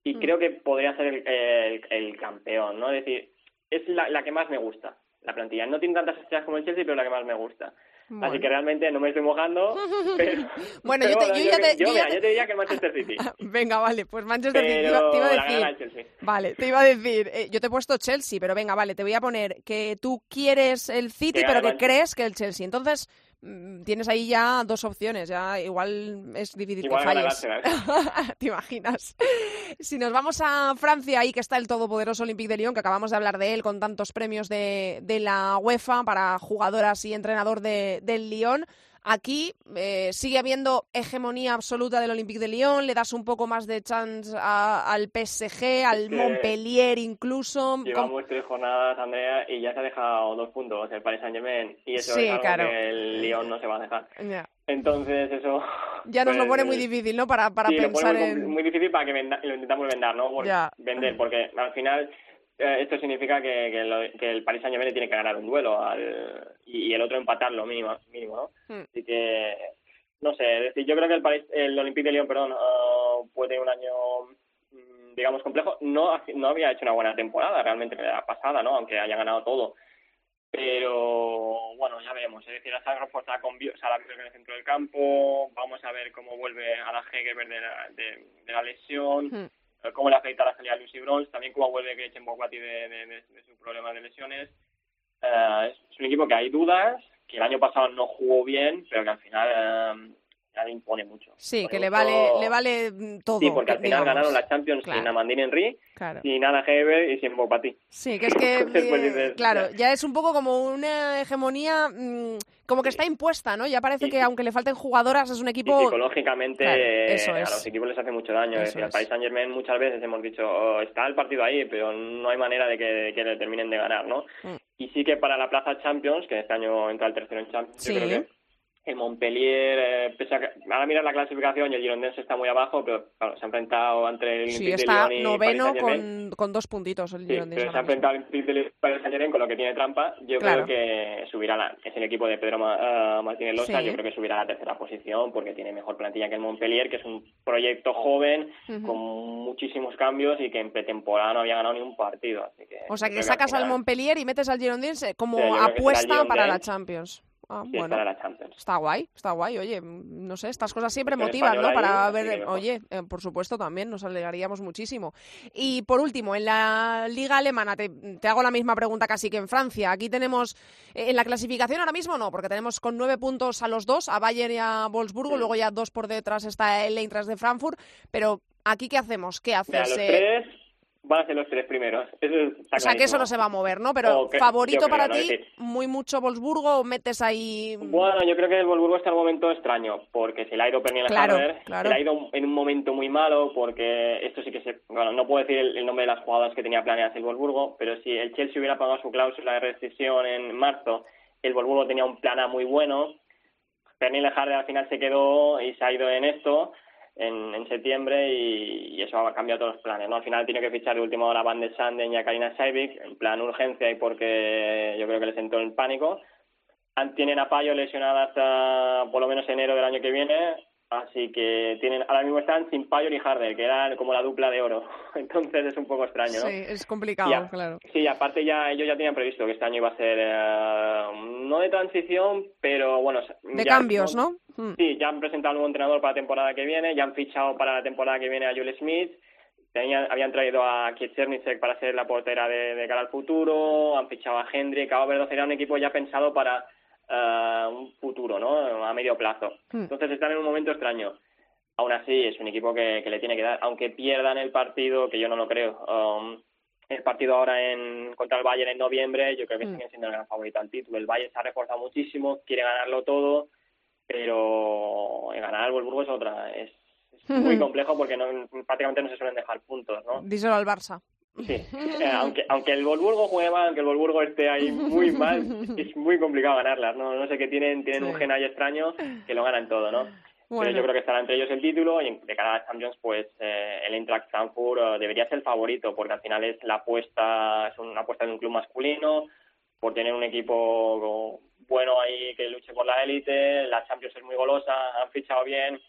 Y Mm. creo que podría ser el, el- el campeón, ¿no? Es decir, es la, la que más me gusta, la plantilla. No tiene tantas estrellas como el Chelsea, pero la que más me gusta. Bueno. Así que realmente no me estoy mojando, pero... Bueno, pero yo te- yo ya que- te- yo, yo ya mira, te- yo te diría que el Manchester City. Venga, vale, pues Manchester City, te iba- pero te iba a decir... Vale, te iba a decir, eh, yo te he puesto Chelsea, pero venga, vale, te voy a poner que tú quieres el City, Que pero que crees que el Chelsea. Entonces, tienes ahí ya dos opciones, ya igual es difícil Igual que falles. ¿Te imaginas? Si nos vamos a Francia, ahí que está el todopoderoso Olympique de Lyon, que acabamos de hablar de él con tantos premios de, de la UEFA para jugadoras y entrenador de, del Lyon. Aquí eh, sigue habiendo hegemonía absoluta del Olympique de Lyon, le das un poco más de chance a- al PSG, al que Montpellier incluso. ¿Cómo- Llevamos tres jornadas, Andrea, y ya se ha dejado dos puntos el Paris Saint-Germain. Y eso Sí, es algo claro. que el Lyon no se va a dejar. Entonces, eso... ya nos lo pues, pone muy difícil, ¿no? Para, para sí, lo pone pensar muy, en... muy difícil para que venda- lo intentamos vender, ¿no? Por-. Vender, porque al final eh, esto significa que, que, lo- que el Paris Saint Germain tiene que ganar un duelo al- y, y el otro empatarlo mínimo, mínimo ¿no? Hmm. Así que, no sé, es decir, yo creo que el, París, el Olympique de Lyon, perdón, ah, puede tener un año, mm, digamos, complejo. No, no había hecho una buena temporada realmente la pasada, ¿no? Aunque haya ganado todo. Pero bueno, ya veremos. Es decir, la Sagra reforzada con Björk en el centro del campo. Vamos a ver cómo vuelve a la Hegerberg de la, de, de la lesión. Hmm. Eh, Cómo le afecta la salida a Lucy Bronze. También cómo vuelve Gretchen Bokwati de, de, de, su problema de lesiones. Eh, es un equipo que hay dudas, que el año pasado no jugó bien, pero que al final impone mucho. Sí, Impone que le vale, le vale mm, todo. Sí, porque al final digamos. ganaron la Champions Claro. sin Amandine Henry, Claro. sin Ana Heber y sin Bokwati. Sí, que es que, Entonces, pues, eh, dices, claro, ya. es un poco como una hegemonía, mm, como que está impuesta, ¿no? Ya parece que aunque le falten jugadoras, es un Y equipo... psicológicamente Claro, eh, eso a los equipos les hace mucho daño. Es decir, al. Paris Saint Germain muchas veces hemos dicho, "Oh, está el partido ahí, pero no hay manera de que, de que le terminen de ganar, ¿no? Mm. Y sí que para la plaza Champions, que este año entra el tercero en Champions, Sí. yo creo que el Montpellier, eh, pese a que ahora miras la clasificación y el Girondins está muy abajo, pero claro, se ha enfrentado entre el Sí, Olympique de está Lyon y noveno Paris con, con dos puntitos el Sí, Girondins pero se ha enfrentado al Olympique de Lyon y Paris Saint-Germain con lo que tiene trampa. Yo Claro. creo que subirá la, es el equipo de Pedro Ma- ah, Martínez Losa, Sí. yo creo que subirá a la tercera posición porque tiene mejor plantilla que el Montpellier, que es un proyecto joven con muchísimos cambios y que en pretemporada no había ganado ni un partido. Así que O sea, que sacas al Montpellier y metes al Girondins eh, como Sí, el apuesta para la. Champions. Ah, sí, bueno. estará la Champions. Está guay, está guay. Oye, mm, no sé, estas cosas siempre motivan, ¿no? Para ver, oye, eh, por supuesto también nos alegraríamos muchísimo. Y por último, en la liga alemana, te, te hago la misma pregunta casi que en Francia. Aquí tenemos, eh, en la clasificación ahora mismo no, porque tenemos con nueve puntos a los dos, a Bayern y a Wolfsburgo, Sí. luego ya dos por detrás está el Eintracht de Frankfurt, pero aquí ¿qué hacemos? ¿Qué Mira, haces? los Eh, tres van a ser los tres primeros. Eso o sea, que eso no se va a mover, ¿no? Pero favorito para ti, muy mucho Wolfsburgo, o metes ahí... Bueno, yo creo que el Volburgo está en un momento extraño, porque se le ha ido Pernilla Claro, claro. se le ha ido en un momento muy malo, porque esto sí que se... Bueno, no puedo decir el, el nombre de las jugadoras que tenía planeadas el Volburgo, pero si el Chelsea hubiera pagado su cláusula de rescisión en marzo, el Volburgo tenía un plan A muy bueno, Pernilla Harder al final se quedó y se ha ido en esto, en, en septiembre, y, eso ha cambiado todos los planes, ¿no? Al final tiene que fichar de última hora a Van de Sanden y a Karina Saivik, en plan urgencia y porque yo creo que les entró el pánico, tienen a Payo lesionada hasta por lo menos enero del año que viene, así que tienen ahora mismo están sin Payo ni Harder, que eran como la dupla de oro. Entonces es un poco extraño, ¿no? Sí, es complicado, claro. Sí, aparte ya ellos ya tenían previsto que este año iba a ser eh, no de transición, pero bueno, De ya- cambios, ¿no? Mm. Sí, ya han presentado un nuevo entrenador para la temporada que viene, ya han fichado para la temporada que viene a Jules Smith, tenían, habían traído a Kietzernicek para ser la portera de, de cara al futuro, han fichado a Hendrik, a Oberdo, era un equipo ya pensado para eh, un futuro, ¿no? A medio plazo. Mm. Entonces están en un momento extraño. Aún así, es un equipo que, que le tiene que dar, aunque pierdan el partido, que yo no lo creo. um, el partido ahora en contra el Bayern en noviembre, yo creo que Mm. siguen siendo el gran favorito al título. El Bayern se ha reforzado muchísimo, quiere ganarlo todo, pero ganar al Wolfsburgo es otra. Es, es muy complejo porque no, prácticamente no se suelen dejar puntos, ¿no? Díselo al Barça. Sí, Eh, aunque, aunque el Wolfsburgo juegue mal, aunque el Wolfsburgo esté ahí muy mal, es muy complicado ganarlas, ¿no? No sé qué tienen, tienen Sí. un gen ahí extraño que lo ganan todo, ¿no? Bueno. Pero yo creo que estará entre ellos el título y de cara a las Champions, pues eh, el Eintracht Frankfurt eh, debería ser el favorito porque al final es la apuesta, es una apuesta de un club masculino por tener un equipo bueno ahí que luche por la élite, la Champions es muy golosa, han fichado bien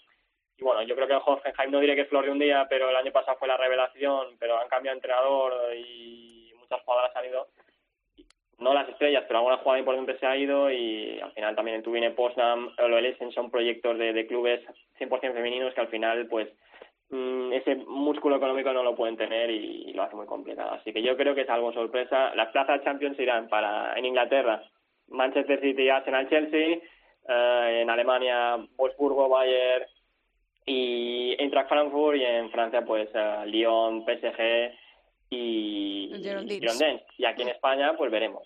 y bueno, yo creo que el Hoffenheim no diré que flor de un día, pero el año pasado fue la revelación, pero han cambiado de entrenador y muchas jugadoras han ido no las estrellas, pero alguna jugada importante se ha ido y al final también en Tubine Potsdam o el Essen son proyectos de, de clubes 100% femeninos que al final pues mm, ese músculo económico no lo pueden tener y, y lo hace muy complicado. Así que yo creo que es algo sorpresa. Las plazas Champions irán para en Inglaterra Manchester City, Arsenal, Chelsea, eh, en Alemania Wolfsburgo, Bayern y Eintracht Frankfurt y en Francia pues eh, Lyon, PSG y Girondins. Girondins. Y aquí en España pues veremos.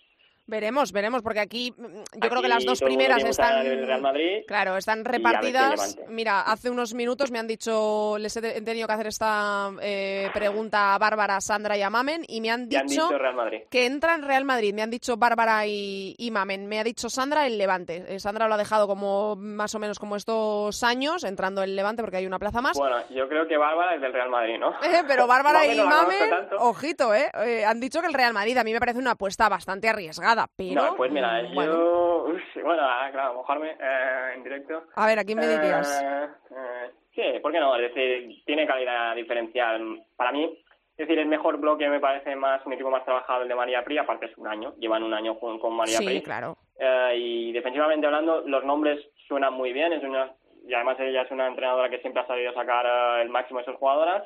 Veremos, veremos, porque aquí mm, yo creo que las dos primeras están. Real Madrid Claro, están repartidas. Mira, hace unos minutos me han dicho, les he tenido que hacer esta eh, pregunta a Bárbara, Sandra y a Mamen, y me han Ya han dicho dicho Real Madrid. que entra en Real Madrid. Me han dicho Bárbara y, y Mamen. Me ha dicho Sandra el Levante. Eh, Sandra lo ha dejado como más o menos como estos años, entrando el Levante porque hay una plaza más. Bueno, yo creo que Bárbara es del Real Madrid, ¿no? Eh, pero Bárbara y Mamen, ojito, ¿eh? Eh, Han dicho que el Real Madrid a mí me parece una apuesta bastante arriesgada, pero... No, pues mira, mm, bueno. yo... Uf, bueno, ah, claro, mojarme eh, en directo. A ver, ¿a quién me dirías? Eh, eh, sí, ¿por qué no? Es decir, tiene calidad diferencial. Para mí, es decir, el mejor bloque me parece más un equipo más trabajado el de María Pri, aparte es un año, llevan un año con, con María Sí, Pri. claro. Eh, y defensivamente hablando, los nombres suenan muy bien, es una, y además ella es una entrenadora que siempre ha sabido sacar eh, el máximo de sus jugadoras.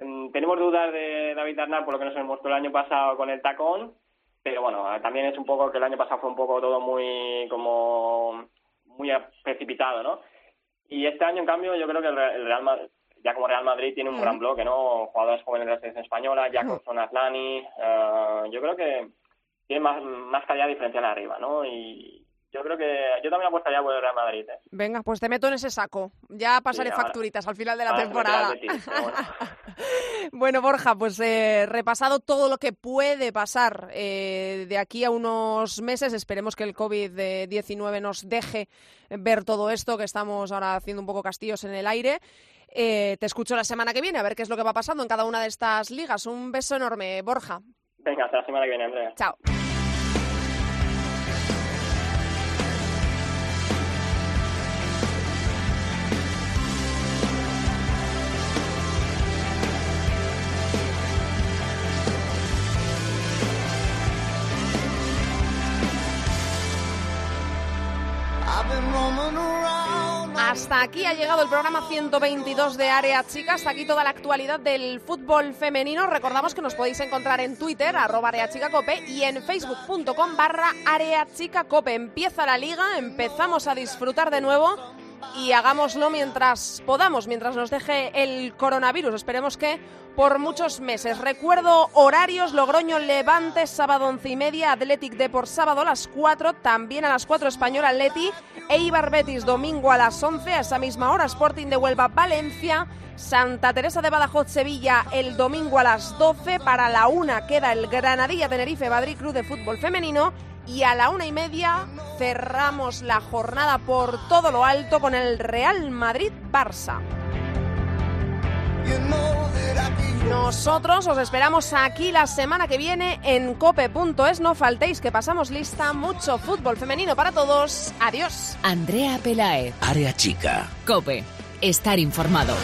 Mm, tenemos dudas de David Arnal por lo que nos mostró el año pasado con el tacón, pero bueno, eh, también es un poco que el año pasado fue un poco todo muy como muy precipitado, ¿no? Y este año, en cambio, yo creo que el Re- el Real Madrid, ya como Real Madrid, tiene un gran bloque, ¿no? Jugadores jóvenes de la selección española, Jacobson, Atlani, eh, yo creo que tiene más, más calidad diferencial arriba, ¿no? Y yo creo que yo también apostaría por el Real Madrid, ¿eh? Venga, pues te meto en ese saco. Ya pasaré Sí, ahora- facturitas al final de la temporada. Bueno, Borja, pues eh, repasado todo lo que puede pasar eh, de aquí a unos meses. Esperemos que el COVID-19 nos deje ver todo esto, que estamos ahora haciendo un poco castillos en el aire. Eh, te escucho la semana que viene a ver qué es lo que va pasando en cada una de estas ligas. Un beso enorme, Borja. Venga, hasta la semana que viene, Andrea. Chao. Hasta aquí ha llegado el programa 122 de Área Chica. Hasta aquí toda la actualidad del fútbol femenino. Recordamos que nos podéis encontrar en Twitter, arroba Área Chica Cope, y en facebook.com barra Área Chica Cope. Empieza la liga, empezamos a disfrutar de nuevo y hagámoslo mientras podamos, mientras nos deje el coronavirus. Esperemos que por muchos meses. Recuerdo horarios, Logroño Levante, sábado once y media, Athletic de por sábado a las 4, también a las 4 Español Atleti, Eibar Betis domingo a las 11, a esa misma hora Sporting de Huelva Valencia, Santa Teresa de Badajoz Sevilla el domingo a las 12, para la una queda el Granadilla Tenerife Madrid Club de Fútbol Femenino y a la una y media cerramos la jornada por todo lo alto con el Real Madrid-Barça. Nosotros os esperamos aquí la semana que viene en cope.es. No faltéis que pasamos lista. Mucho fútbol femenino para todos. Adiós. Andrea Pelae. Área Chica. Cope. Estar informado.